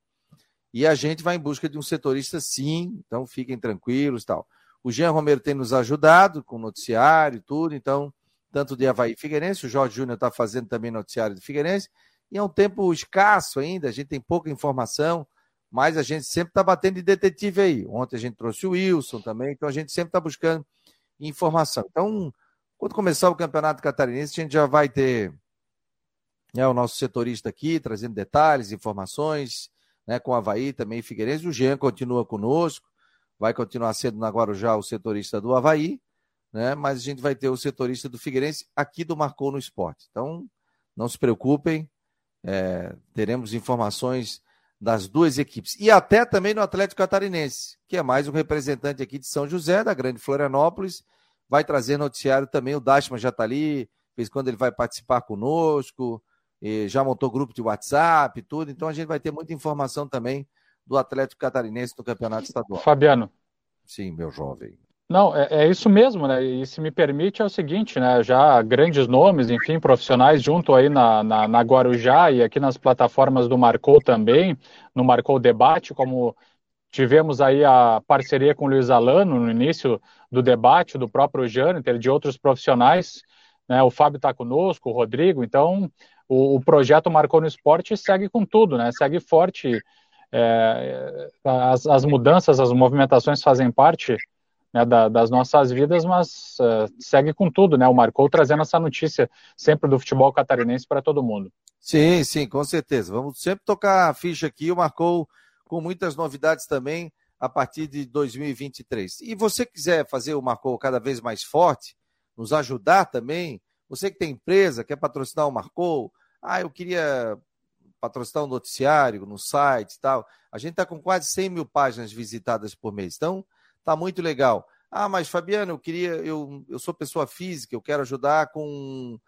E a gente vai em busca de um setorista, sim, então fiquem tranquilos tal. O Jean Romero tem nos ajudado com noticiário e tudo, então, tanto de Havaí Figueirense, o Jorge Júnior está fazendo também noticiário de Figueirense, e é um tempo escasso ainda, a gente tem pouca informação, mas a gente sempre está batendo de detetive aí. Ontem a gente trouxe o Wilson também, então a gente sempre está buscando informação. Então, quando começar o Campeonato Catarinense, a gente já vai ter né, o nosso setorista aqui, trazendo detalhes, informações, né, com o Havaí também Figueirense. O Jean continua conosco, vai continuar sendo na Guarujá o setorista do Havaí, né, mas a gente vai ter o setorista do Figueirense aqui do Marcou no Esporte. Então, não se preocupem, é, teremos informações das duas equipes. E até também no Atlético Catarinense, que é mais um representante aqui de São José, da Grande Florianópolis. Vai trazer noticiário também. O Dashman já está ali, fez quando ele vai participar conosco, já montou grupo de WhatsApp tudo. Então a gente vai ter muita informação também do Atlético Catarinense no Campeonato Estadual. Fabiano. Sim, meu jovem. Não, é, é, isso mesmo, né? E se me permite é o seguinte, né? Já grandes nomes, enfim, profissionais junto aí na, na, na Guarujá e aqui nas plataformas do Marcou também, no Marcou Debate, como tivemos aí a parceria com o Luiz Alano no início do debate, do próprio Jâniter, de outros profissionais, né? O Fábio está conosco, o Rodrigo, então o, o, projeto Marcou no Esporte segue com tudo, né? Segue forte. É, as, as mudanças, as movimentações fazem parte né, da, das nossas vidas, mas uh, segue com tudo, né? O Marcou trazendo essa notícia sempre do futebol catarinense para todo mundo. Sim, sim, com certeza. Vamos sempre tocar a ficha aqui. O Marcou com muitas novidades também a partir de 2023. E você quiser fazer o Marcou cada vez mais forte, nos ajudar também, você que tem empresa, quer patrocinar o Marcou, ah, eu queria patrocinar um noticiário no site e tal. A gente está com quase 100 mil páginas visitadas por mês. Então, Tá muito legal. Ah, mas Fabiano, eu queria, eu, eu sou pessoa física, eu quero ajudar com,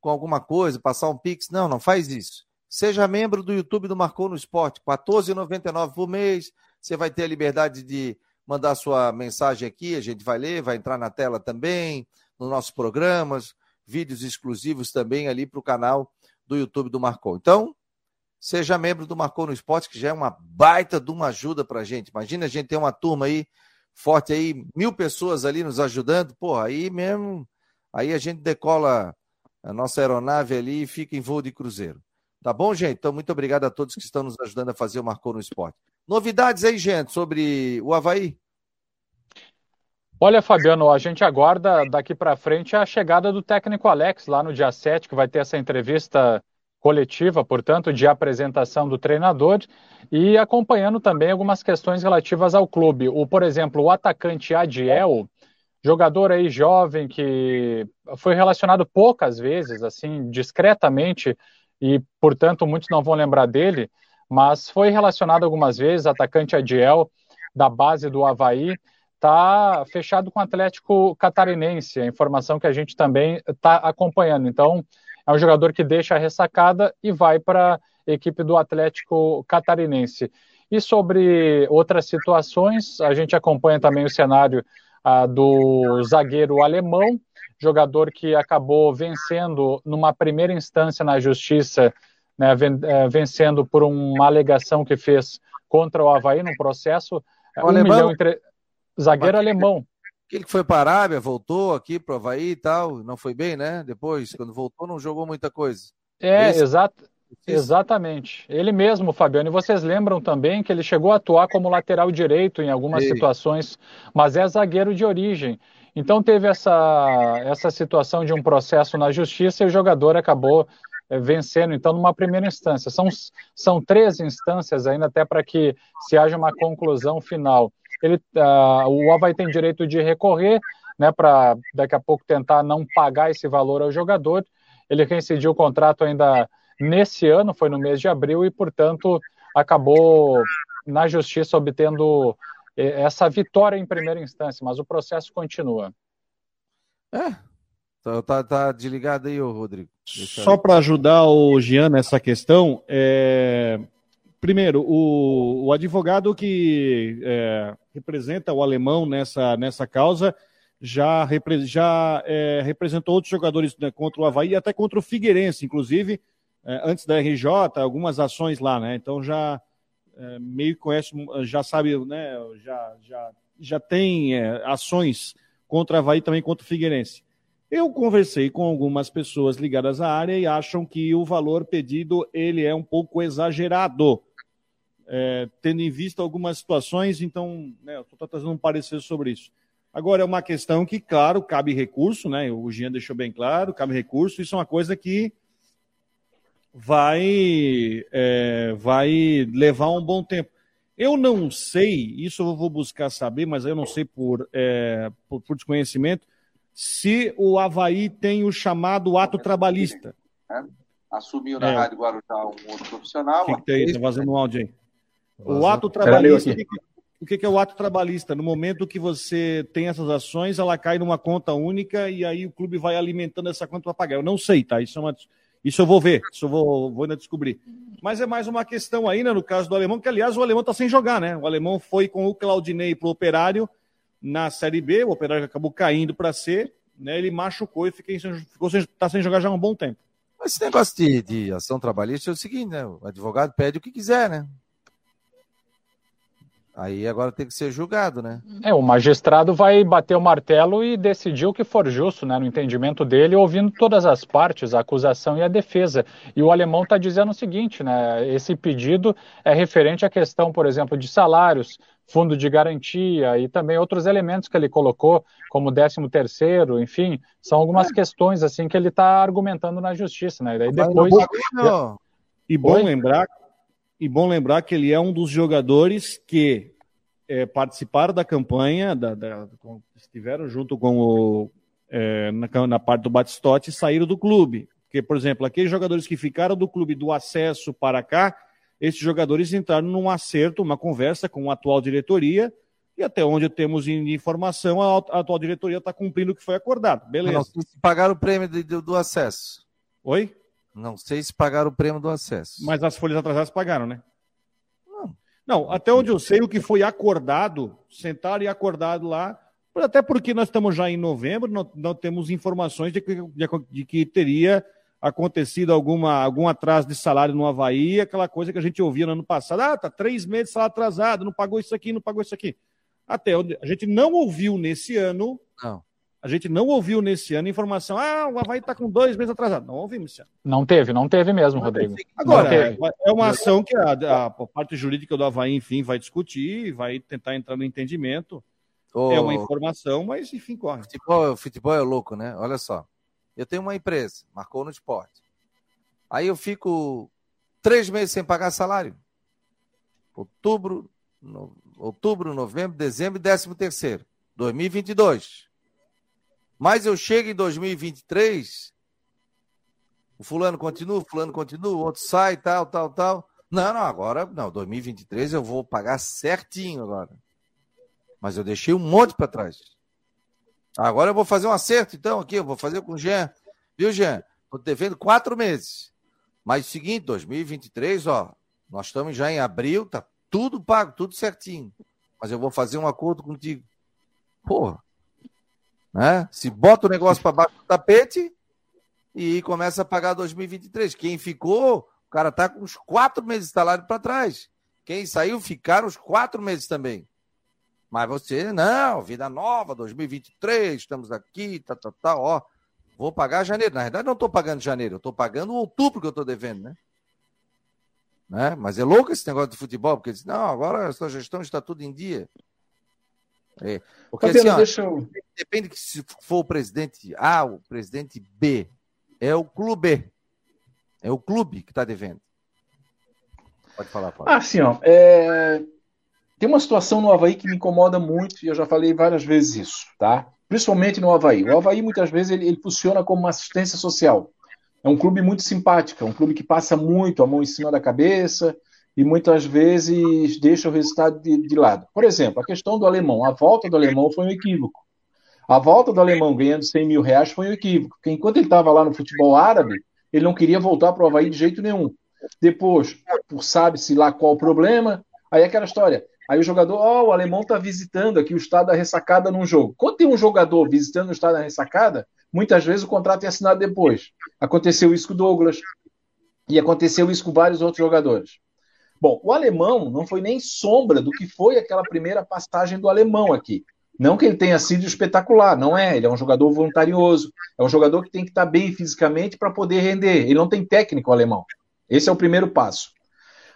com alguma coisa, passar um Pix. Não, não faz isso. Seja membro do YouTube do Marcou no Esporte, R$ 14,99 por mês. Você vai ter a liberdade de mandar sua mensagem aqui, a gente vai ler, vai entrar na tela também, nos nossos programas, vídeos exclusivos também ali para o canal do YouTube do Marcou. Então, seja membro do Marcou no Esporte, que já é uma baita de uma ajuda para a gente. Imagina a gente ter uma turma aí forte aí, mil pessoas ali nos ajudando, pô, aí mesmo, aí a gente decola a nossa aeronave ali e fica em voo de cruzeiro. Tá bom, gente? Então, muito obrigado a todos que estão nos ajudando a fazer o Marcou no Esporte. Novidades aí, gente, sobre o Havaí? Olha, Fabiano, a gente aguarda daqui para frente a chegada do técnico Alex lá no dia 7, que vai ter essa entrevista coletiva, portanto, de apresentação do treinador e acompanhando também algumas questões relativas ao clube. O, por exemplo, o atacante Adiel, jogador aí jovem que foi relacionado poucas vezes, assim, discretamente, e, portanto, muitos não vão lembrar dele, mas foi relacionado algumas vezes, atacante Adiel, da base do Havaí, está fechado com o Atlético Catarinense, a informação que a gente também está acompanhando. Então, é um jogador que deixa a ressacada e vai para a equipe do Atlético Catarinense. E sobre outras situações, a gente acompanha também o cenário ah, do zagueiro alemão, jogador que acabou vencendo numa primeira instância na justiça, né, eh, vencendo por uma alegação que fez contra o Havaí no processo. O um alemão? Milhão entre... Zagueiro alemão. Aquele que foi para a Arábia, voltou aqui para o Havaí e tal, não foi bem, né? Depois, quando voltou, não jogou muita coisa. É, exato. Exatamente. Ele mesmo, Fabiano. E vocês lembram também que ele chegou a atuar como lateral direito em algumas situações, mas é zagueiro de origem. Então teve essa, essa situação de um processo na justiça e o jogador acabou é, vencendo, então, numa primeira instância. São, são três instâncias ainda até para que se haja uma conclusão final ele, uh, o Havaí tem direito de recorrer, né, para daqui a pouco tentar não pagar esse valor ao jogador. Ele reincidiu o contrato ainda nesse ano, foi no mês de abril, e, portanto, acabou na justiça obtendo eh, essa vitória em primeira instância, mas o processo continua. É, tá, tá, tá desligado aí, Rodrigo. Deixa Só para ajudar o Jean nessa questão, é, primeiro, o, o advogado que é, representa o alemão nessa, nessa causa já, repre, já é, representou outros jogadores né, contra o Havaí, até contra o Figueirense, inclusive, é, antes da RJ, algumas ações lá, né? Então já é, meio conhece, já sabe, né? Já, já, já tem é, ações contra o Havaí também contra o Figueirense. Eu conversei com algumas pessoas ligadas à área e acham que o valor pedido ele é um pouco exagerado é, tendo em vista algumas situações, então, né, eu estou trazendo um parecer sobre isso. Agora, é uma questão que, claro, cabe recurso, né? O Jean deixou bem claro, cabe recurso, isso é uma coisa que vai, é, vai levar um bom tempo. Eu não sei, isso eu vou buscar saber, mas eu não sei por, é, por, por, desconhecimento, se o Havaí tem o chamado ato trabalhista. Assumiu na é. Rádio Guarujá um outro profissional. O que, que tem aí? Tá vazando um áudio aí. O ato trabalhista, o que é o ato trabalhista? No momento que você tem essas ações, ela cai numa conta única e aí o clube vai alimentando essa conta para pagar. Eu não sei, tá? Isso, é uma, isso eu vou ver, isso eu vou, vou ainda descobrir. Mas é mais uma questão aí, né, no caso do alemão, que aliás o alemão está sem jogar, né? O alemão foi com o Claudinei para o Operário na Série B, o Operário acabou caindo para C, né? Ele machucou e fiquei, ficou sem, tá sem jogar já há um bom tempo. Mas esse negócio de, de ação trabalhista é o seguinte, né? O advogado pede o que quiser, né? Aí agora tem que ser julgado, né? É, o magistrado vai bater o martelo e decidir o que for justo, né, no entendimento dele, ouvindo todas as partes, a acusação e a defesa. E o alemão está dizendo o seguinte, né? Esse pedido é referente à questão, por exemplo, de salários, fundo de garantia e também outros elementos que ele colocou, como 13 terceiro, enfim, são algumas é. questões assim que ele está argumentando na justiça, né? E daí depois. E bom lembrar e bom lembrar que ele é um dos jogadores que é, participaram da campanha, da, da, estiveram junto com o. É, na, na, parte do Batistote e saíram do clube. Porque, por exemplo, aqueles jogadores que ficaram do clube do acesso para cá, esses jogadores entraram num acerto, uma conversa com a atual diretoria, e até onde temos informação, a, a atual diretoria está cumprindo o que foi acordado. Beleza. Não, pagaram o prêmio do, do acesso. Oi? Não sei se pagaram o prêmio do acesso. Mas as folhas atrasadas pagaram, né? Não. Não, até onde eu sei, o que foi acordado, sentaram e acordado lá, até porque nós estamos já em novembro, não, não temos informações de que, de, de que teria acontecido alguma, algum atraso de salário no Havaí, aquela coisa que a gente ouvia no ano passado, ah, tá três meses de salário atrasado, não pagou isso aqui, não pagou isso aqui. Até onde a gente não ouviu nesse ano não. A gente não ouviu nesse ano informação, ah, o Havaí está com dois meses atrasado. Não ouvimos esse ano. Não teve, não teve mesmo, Rodrigo. Agora, é, é uma ação que a, a, parte jurídica do Havaí, enfim, vai discutir, vai tentar entrar no entendimento. Oh, é uma informação, mas enfim, corre. Futebol, futebol é louco, né? Olha só. Eu tenho uma empresa, marcou no esporte. Aí eu fico três meses sem pagar salário. Outubro, no, outubro, novembro, dezembro e décimo terceiro. 2022. Mas eu chego em 2023, o fulano continua, o fulano continua, o outro sai, tal, tal, tal. Não, não, agora, não, 2023 eu vou pagar certinho agora. Mas eu deixei um monte para trás. Agora eu vou fazer um acerto, então, aqui, eu vou fazer com o Jean. Viu, Jean? Estou devendo quatro meses. Mas seguinte, 2023, ó, nós estamos já em abril, tá tudo pago, tudo certinho. Mas eu vou fazer um acordo contigo. Porra, né? Se bota o negócio para baixo do tapete e começa a pagar 2023. Quem ficou, o cara tá com uns quatro meses de salário para trás. Quem saiu, ficaram os quatro meses também. Mas você, não, vida nova, 2023, estamos aqui, tá, tá, tá, ó. Vou pagar janeiro. Na verdade, não estou pagando janeiro, eu estou pagando outubro que eu estou devendo, né? né? Mas é louco esse negócio de futebol, porque diz, não, agora a sua gestão está tudo em dia. É, porque assim, ó, eu... depende que se for o presidente A, o presidente B, é o clube. É o clube que está devendo. Pode falar, Paulo. Ah, sim, ó. É... Tem uma situação no Havaí que me incomoda muito, e eu já falei várias vezes isso, tá? Principalmente no Havaí. O Havaí, muitas vezes, ele, ele funciona como uma assistência social. É um clube muito simpático, é um clube que passa muito a mão em cima da cabeça, e muitas vezes deixa o resultado de, de, lado. Por exemplo, a questão do alemão. A volta do alemão foi um equívoco. A volta do alemão ganhando 100 mil reais foi um equívoco, porque enquanto ele estava lá no futebol árabe, ele não queria voltar para o Havaí de jeito nenhum. Depois, por sabe-se lá qual o problema, aí aquela história. Aí o jogador, ó, oh, o alemão está visitando aqui o estado da ressacada num jogo. Quando tem um jogador visitando o estado da ressacada, muitas vezes o contrato é assinado depois. Aconteceu isso com o Douglas e aconteceu isso com vários outros jogadores. Bom, o alemão não foi nem sombra do que foi aquela primeira passagem do alemão aqui. Não que ele tenha sido espetacular, não é. Ele é um jogador voluntarioso, é um jogador que tem que estar bem fisicamente para poder render. Ele não tem técnico alemão. Esse é o primeiro passo.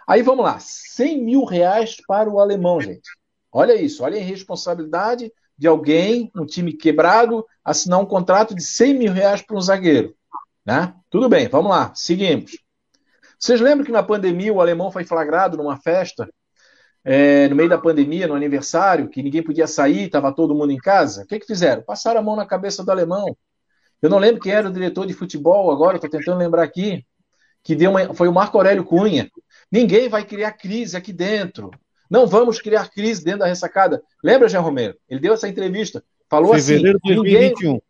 Aí vamos lá, 100 mil reais para o alemão, gente. Olha isso, olha a irresponsabilidade de alguém, um time quebrado, assinar um contrato de 100 mil reais para um zagueiro. Né? Tudo bem, vamos lá, seguimos. Vocês lembram que na pandemia o alemão foi flagrado numa festa, é, no meio da pandemia, no aniversário, que ninguém podia sair, estava todo mundo em casa? O que, que fizeram? Passaram a mão na cabeça do alemão. Eu não lembro quem era o diretor de futebol agora, estou tentando lembrar aqui, que deu uma, foi o Marco Aurélio Cunha. Ninguém vai criar crise aqui dentro. Não vamos criar crise dentro da ressacada. Lembra, Jean Romero? Ele deu essa entrevista. Falou fevereiro assim. Fevereiro de 2021.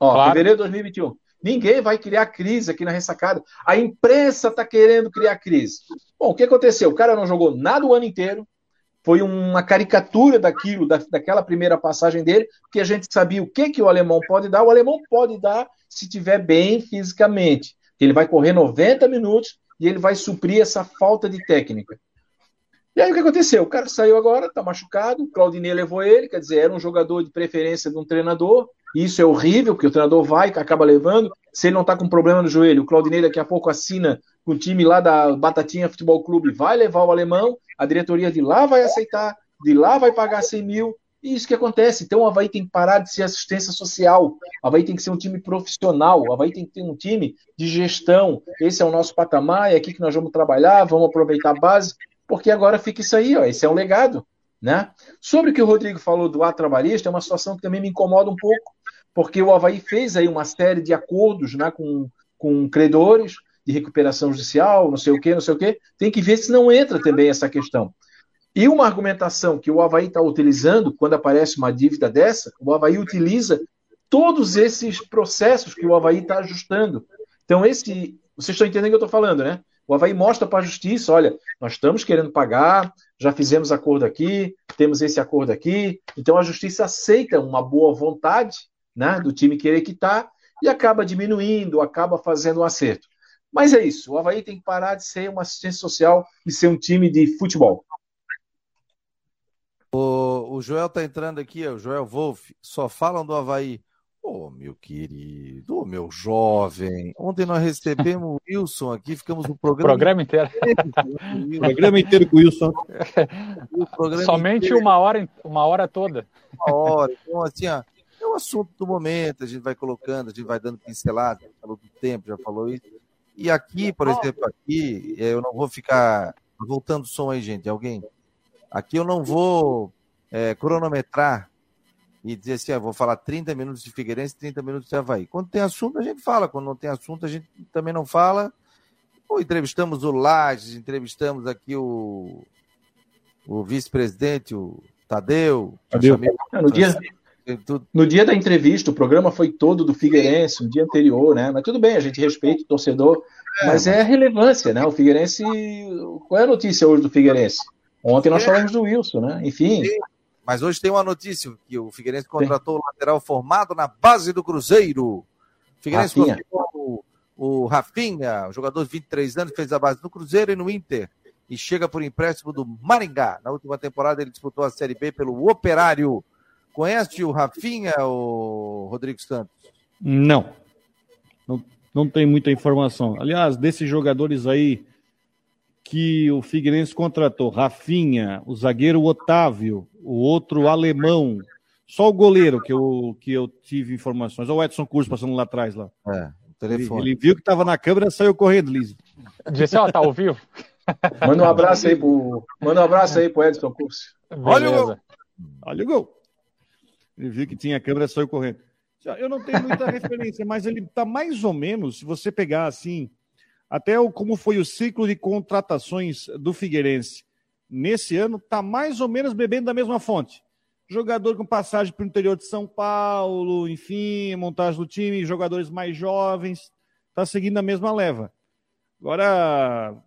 Ó, claro. fevereiro de 2021. Ninguém vai criar crise aqui na ressacada. A imprensa está querendo criar crise. Bom, o que aconteceu? O cara não jogou nada o ano inteiro. Foi uma caricatura daquilo, da, daquela primeira passagem dele, porque a gente sabia o que, que o alemão pode dar. O alemão pode dar se tiver bem fisicamente. Ele vai correr 90 minutos e ele vai suprir essa falta de técnica. E aí o que aconteceu? O cara saiu agora, tá machucado, Claudinei levou ele, quer dizer, era um jogador de preferência de um treinador, isso é horrível, porque o treinador vai, acaba levando, se ele não tá com problema no joelho, o Claudinei daqui a pouco assina com o time lá da Batatinha Futebol Clube, vai levar o alemão, a diretoria de lá vai aceitar, de lá vai pagar 100 mil, e isso que acontece. Então o Havaí tem que parar de ser assistência social. O Havaí tem que ser um time profissional. O Havaí tem que ter um time de gestão. Esse é o nosso patamar, é aqui que nós vamos trabalhar, vamos aproveitar a base porque agora fica isso aí, ó, esse é um legado. Né? Sobre o que o Rodrigo falou do ato trabalhista, é uma situação que também me incomoda um pouco, porque o Havaí fez aí uma série de acordos né, com, com credores de recuperação judicial, não sei o que, não sei o que, tem que ver se não entra também essa questão. E uma argumentação que o Havaí está utilizando, quando aparece uma dívida dessa, o Havaí utiliza todos esses processos que o Havaí está ajustando. Então, esse. Vocês estão entendendo o que eu estou falando, né? O Havaí mostra para a justiça: olha, nós estamos querendo pagar, já fizemos acordo aqui, temos esse acordo aqui. Então a justiça aceita uma boa vontade né, do time querer quitar e acaba diminuindo, acaba fazendo um acerto. Mas é isso, o Havaí tem que parar de ser uma assistência social e ser um time de futebol. O, o Joel está entrando aqui, o Joel Wolf, só falam do Havaí. Ô, oh, meu querido, ô, oh, meu jovem. Ontem nós recebemos o Wilson aqui, ficamos no programa, programa inteiro. O programa inteiro com o Wilson. O Somente inteiro. uma hora, uma hora toda. Uma hora. Então, assim, ó, é o um assunto do momento, a gente vai colocando, a gente vai dando pincelada, falou do tempo, já falou isso. E aqui, por exemplo, aqui, eu não vou ficar. Voltando o som aí, gente, alguém. Aqui eu não vou é, cronometrar e dizer assim, ah, vou falar 30 minutos de Figueirense, 30 minutos de Havaí. Quando tem assunto, a gente fala. Quando não tem assunto, a gente também não fala. Ou entrevistamos o Lages, entrevistamos aqui o, o vice-presidente, o Tadeu. Tadeu. É, no, dia, no dia da entrevista, o programa foi todo do Figueirense, no dia anterior, né? Mas tudo bem, a gente respeita o torcedor. É, mas é a relevância, né? O Figueirense. Qual é a notícia hoje do Figueirense? Ontem nós é. falamos do Wilson, né? Enfim. Sim. Mas hoje tem uma notícia que o Figueirense contratou o lateral formado na base do Cruzeiro. O Figueirense contratou o, o Rafinha, jogador de 23 anos, fez a base no Cruzeiro e no Inter. E chega por empréstimo do Maringá. Na última temporada ele disputou a Série B pelo Operário. Conhece o Rafinha, o Rodrigo Santos? Não. Não, não tem muita informação. Aliás, desses jogadores aí que o Figueirense contratou, Rafinha, o zagueiro Otávio, o outro alemão. Só o goleiro que eu, que eu tive informações. Olha o Edson Curso passando lá atrás. Lá. É, o telefone. Ele, ele viu que estava na câmera e saiu correndo, Liz. Disse, ó, tá ao vivo. Manda um abraço aí pro, manda um abraço aí pro Edson Curso. Olha o gol. Olha o gol. Ele viu que tinha câmera e saiu correndo. Eu não tenho muita referência, mas ele está mais ou menos, se você pegar assim, até o, como foi o ciclo de contratações do Figueirense nesse ano está mais ou menos bebendo da mesma fonte. Jogador com passagem para o interior de São Paulo, enfim, montagem do time, jogadores mais jovens, está seguindo a mesma leva. Agora,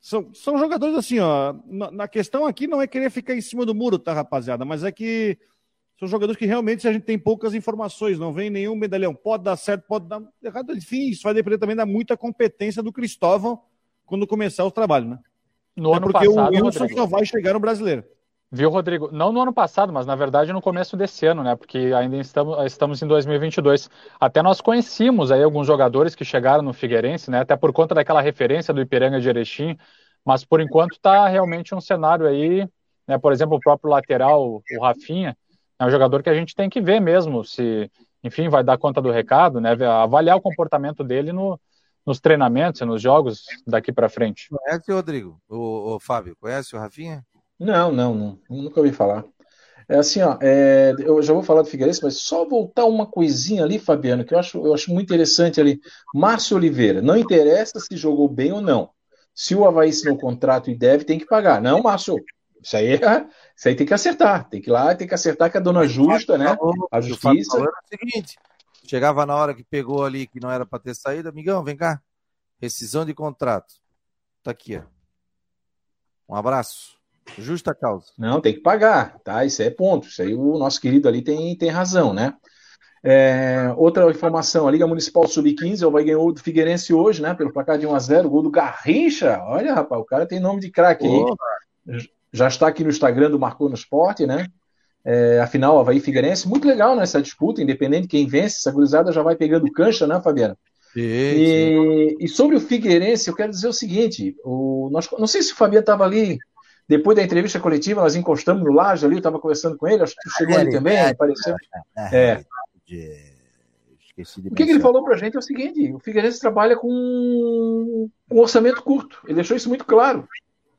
são, são jogadores assim, ó. Na, questão aqui não é querer ficar em cima do muro, tá, rapaziada? Mas é que são jogadores que realmente a gente tem poucas informações, não vem nenhum medalhão. Pode dar certo, pode dar errado. Enfim, isso vai depender também da muita competência do Cristóvão quando começar o trabalho, né? No é ano porque passado, o Wilson Rodrigo. só vai chegar no brasileiro. Viu, Rodrigo? Não no ano passado, mas na verdade no começo desse ano, né? Porque ainda estamos, estamos em 2022. Até nós conhecíamos aí alguns jogadores que chegaram no Figueirense, né? Até por conta daquela referência do Ipiranga de Erechim. Mas por enquanto está realmente um cenário aí, né? Por exemplo, o próprio lateral, o Rafinha, é um jogador que a gente tem que ver mesmo se, enfim, vai dar conta do recado, né? Avaliar o comportamento dele no, nos treinamentos e nos jogos daqui para frente. Conhece, Rodrigo? O, o, Fábio, conhece o Rafinha? Não, não, não, nunca ouvi falar. É assim, ó, é, eu já vou falar do Figueirense, mas só voltar uma coisinha ali, Fabiano, que eu acho, eu acho muito interessante ali. Márcio Oliveira, não interessa se jogou bem ou não. Se o Havaí assinou o contrato e deve, tem que pagar. Não, Márcio, isso aí, é, isso aí tem que acertar. Tem que ir lá, tem que acertar com a dona justa, né? A justiça. O seguinte, chegava na hora que pegou ali que não era para ter saído, amigão, vem cá. Rescisão de contrato. Tá aqui, ó. Um abraço. Justa causa. Não, tem que pagar, tá? Isso é ponto. Isso aí o nosso querido ali tem, tem razão, né? É, outra informação, a Liga Municipal Sub-15, vai ganhou do Figueirense hoje, né? Pelo placar de 1x0, gol do Garrincha. Olha, rapaz, o cara tem nome de craque aí. Já está aqui no Instagram do Marcou no Esporte, né? É, afinal, Havaí Figueirense, muito legal nessa né, disputa, independente de quem vence, essa gurizada já vai pegando cancha, né, Fabiano? E, e, sobre o Figueirense, eu quero dizer o seguinte: o, nós, não sei se o Fabiano estava ali depois da entrevista coletiva, nós encostamos no laje ali, eu estava conversando com ele, acho que chegou ali também, apareceu. É. o que, que, ele falou para a gente é o seguinte: o Figueirense trabalha com um orçamento curto. Ele deixou isso muito claro.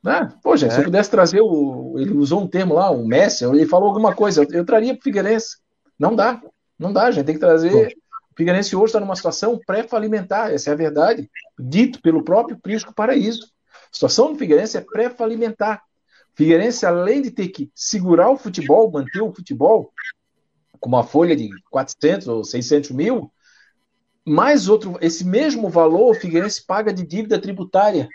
Né? Pô, gente, é. se eu pudesse trazer o. Ele usou um termo lá, o Messi, ele falou alguma coisa, eu, eu traria para o Figueirense. Não dá, não dá, gente. Tem que trazer. O Figueirense hoje está numa situação pré-falimentar, essa é a verdade, dito pelo próprio Prisco Paraíso. A situação do Figueirense é pré-falimentar. Figueirense, além de ter que segurar o futebol, manter o futebol, com uma folha de 400 ou 600 mil, mais outro, esse mesmo valor o Figueirense paga de dívida tributária.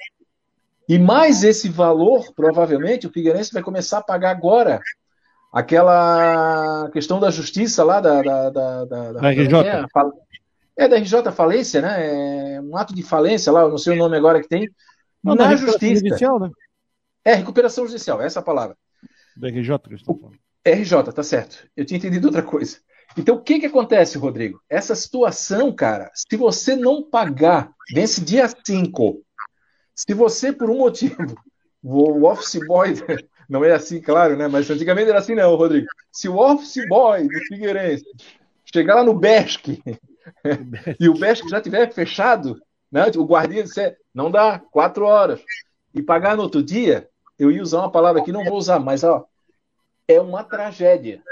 E mais esse valor, provavelmente, o Figueirense vai começar a pagar agora aquela questão da justiça lá da, da, da, da, da RJ. É, é, da RJ falência, né? É um ato de falência lá, eu não sei o nome agora que tem. Não, na justiça. Judicial, né? É, recuperação judicial, essa é a palavra. Da RJ, que RJ, tá certo. Eu tinha entendido outra coisa. Então, o que que acontece, Rodrigo? Essa situação, cara, se você não pagar, vence dia 5. Se você, por um motivo, o office boy Não é assim, claro, né? Mas antigamente era assim, não, Rodrigo. Se o office boy do Figueirense chegar lá no Besc e o Besc já tiver fechado, né? O guardiã disser, não dá, quatro horas, e pagar no outro dia, eu ia usar uma palavra que não vou usar, mas ó, é uma tragédia.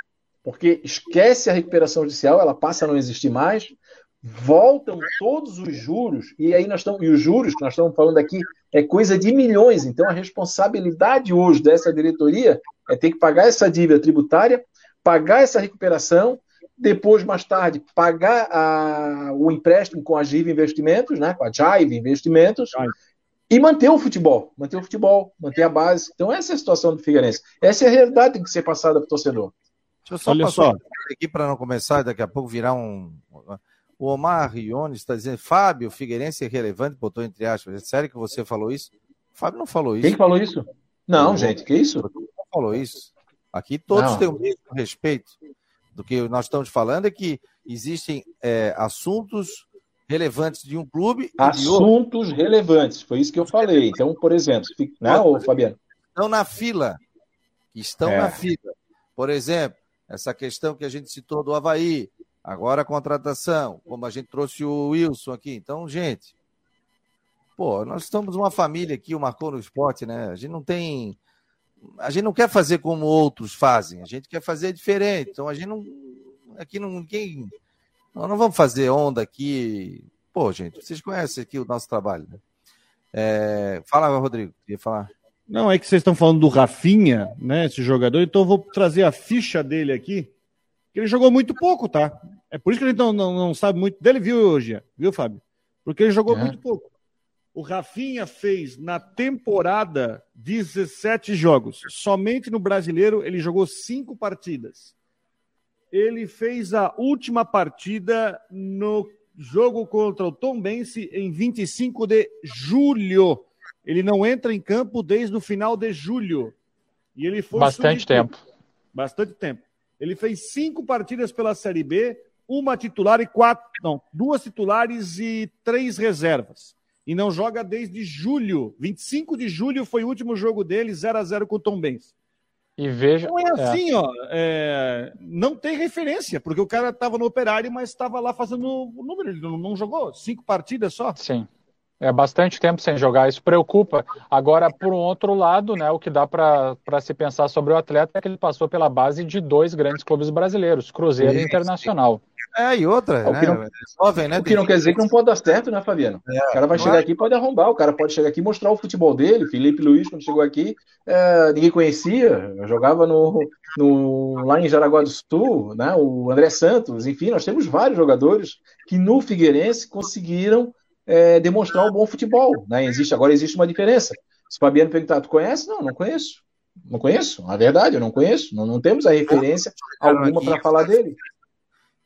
Porque esquece a recuperação judicial, ela passa a não existir mais, voltam todos os juros, e aí nós estamos, e os juros que nós estamos falando aqui é coisa de milhões. Então a responsabilidade hoje dessa diretoria é ter que pagar essa dívida tributária, pagar essa recuperação, depois, mais tarde, pagar a, o empréstimo com a Jive Investimentos, né, com a Jive Investimentos, e manter o futebol, manter o futebol, manter a base. Então, essa é a situação do Figueirense. Essa é a realidade que tem que ser passada para o torcedor. Deixa eu só Olha passar só. aqui para não começar daqui a pouco virar um o Omar Rione está dizendo, Fábio, Figueirense é relevante, botou entre aspas. É sério que você falou isso? O Fábio não falou isso. Quem falou isso? Não, gente, que isso? Não falou isso. Aqui todos não. têm o mesmo respeito. Do que nós estamos falando é que existem é, assuntos relevantes de um clube. Assuntos relevantes, foi isso que eu falei. Então, por exemplo, não, Fabiano? Estão na fila. Estão é. na fila. Por exemplo, essa questão que a gente citou do Havaí, Agora a contratação, como a gente trouxe o Wilson aqui. Então, gente, pô, nós estamos uma família aqui, o Marcou no Esporte, né? A gente não tem. A gente não quer fazer como outros fazem, a gente quer fazer diferente. Então a gente não. Aqui não. Ninguém. Nós não vamos fazer onda aqui. Pô, gente, vocês conhecem aqui o nosso trabalho, né? É... Fala, Rodrigo, queria falar. Não, é que vocês estão falando do Rafinha, né? Esse jogador, então eu vou trazer a ficha dele aqui ele jogou muito pouco, tá? É por isso que a gente não, não, não sabe muito dele, viu, hoje, viu, Fábio? Porque ele jogou é. muito pouco. O Rafinha fez na temporada 17 jogos. Somente no brasileiro ele jogou cinco partidas. Ele fez a última partida no jogo contra o Tom Bense em 25 de julho. Ele não entra em campo desde o final de julho. E ele foi bastante tempo. Bastante tempo. Ele fez cinco partidas pela Série B, uma titular e quatro, não, duas titulares e três reservas. E não joga desde julho. 25 de julho foi o último jogo dele, 0 a 0 com o Tom Benz. E veja. Não é, é. assim, é. ó. É, não tem referência, porque o cara estava no operário, mas estava lá fazendo o número. Ele não, não jogou cinco partidas só. Sim. É bastante tempo sem jogar, isso preocupa. Agora, por um outro lado, né, o que dá para se pensar sobre o atleta é que ele passou pela base de dois grandes clubes brasileiros, Cruzeiro e Internacional. É, e outra, o que não, né? Jovem, né? O que não quer dizer que não pode dar certo, né, Fabiano? É, o cara vai chegar aqui e pode arrombar, o cara pode chegar aqui e mostrar o futebol dele. Felipe Luiz, quando chegou aqui, é, ninguém conhecia, jogava no, no, lá em Jaraguá do Sul, né? O André Santos, enfim, nós temos vários jogadores que no Figueirense conseguiram é, demonstrar um bom futebol. Né? Existe, agora existe uma diferença. Se o Fabiano perguntar, tu conhece? Não, não conheço. Não conheço, na verdade, eu não conheço. Não, não temos a referência alguma para falar dele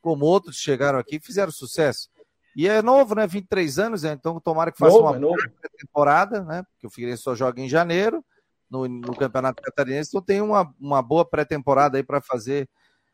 como outros chegaram aqui e fizeram sucesso. E é novo, né? 23 anos, né? então tomara que faça novo, uma é temporada, né? Porque o Figueirense só joga em janeiro no, no Campeonato Catarinense, então tem uma, uma boa pré-temporada aí para fazer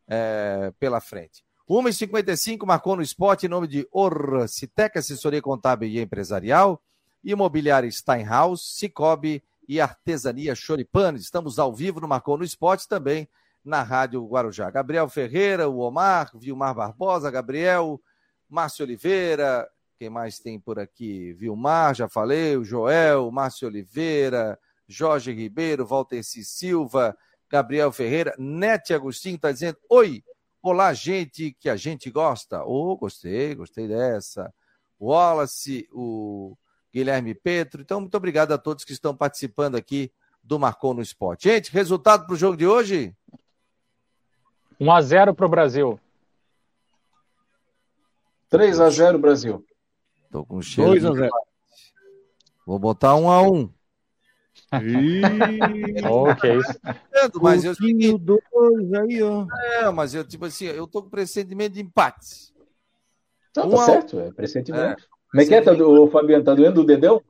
é, pela frente. 1h55 marcou no esporte em nome de Orcitec, assessoria contábil e empresarial, Imobiliária Steinhaus, Cicobi e Artesania Choripanes. Estamos ao vivo no Marcou no Esporte também na Rádio Guarujá. Gabriel Ferreira, o Omar, Vilmar Barbosa, Gabriel, Márcio Oliveira, quem mais tem por aqui? Vilmar, já falei, o Joel, Márcio Oliveira, Jorge Ribeiro, Valterci Silva, Gabriel Ferreira, Nete Agostinho está dizendo: Oi, olá, gente que a gente gosta. Oh, gostei, gostei dessa. Wallace, o Guilherme Petro. Então, muito obrigado a todos que estão participando aqui do Marcou no Esporte. Gente, resultado para o jogo de hoje? 1 a 0 para o Brasil. 3 a 0 Brasil. Tô com cheiro. 2 a 0. Vou botar 1 a 1. ok. Mas eu seguinte, dois aí, ó. É, mas eu tipo assim, eu tô com pressentimento de empate. Tá, tá certo, é pressentimento. É, Como é que é, tá do, Fabiano? Tá doendo o dedão?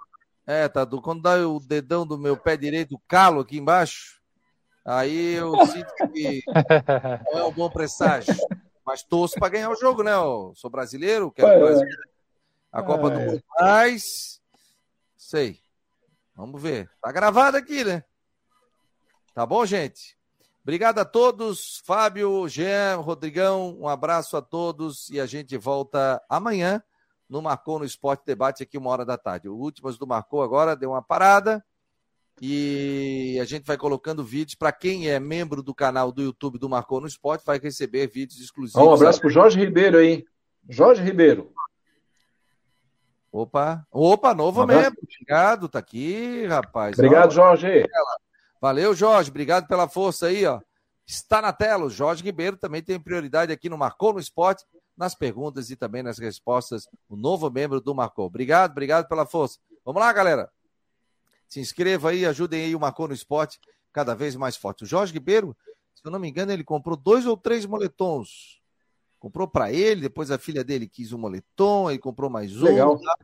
É, tá do, quando dá o dedão do meu pé direito, o calo aqui embaixo, Aí eu sinto que não é um bom presságio. Mas torço para ganhar o jogo, né? Eu sou brasileiro, quero é, a Copa é. do Mundo. Mas, sei. Vamos ver. Tá gravado aqui, né? Tá bom, gente? Obrigado a todos. Fábio, Jean, Rodrigão, um abraço a todos e a gente volta amanhã no Marcou no Esporte Debate aqui uma hora da tarde. O Últimas do Marcou agora deu uma parada. E a gente vai colocando vídeos para quem é membro do canal do YouTube do Marcou no Esporte, vai receber vídeos exclusivos. Um abraço para o Jorge Ribeiro aí. Jorge Ribeiro. Opa, opa, novo um membro. Obrigado, tá aqui, rapaz. Obrigado, Jorge. Valeu, Jorge. Obrigado pela força aí, ó. Está na tela. O Jorge Ribeiro também tem prioridade aqui no Marcou no Esporte, nas perguntas e também nas respostas. O novo membro do Marcou. Obrigado, obrigado pela força. Vamos lá, galera. Se inscreva aí, ajudem aí o Marcou no Esporte cada vez mais forte. O Jorge Ribeiro, se eu não me engano, ele comprou dois ou três moletons. Comprou para ele, depois a filha dele quis um moletom, ele comprou mais um. Legal. Tá?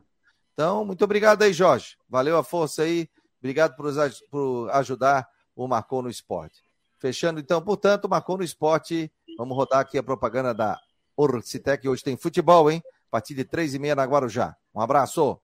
Então, muito obrigado aí, Jorge. Valeu a força aí. Obrigado por, por ajudar o Marcou no Esporte. Fechando, então, portanto, Marcou no Esporte. Vamos rodar aqui a propaganda da Orcitec. Hoje tem futebol, hein? A partir de três e meia na Guarujá. Um abraço.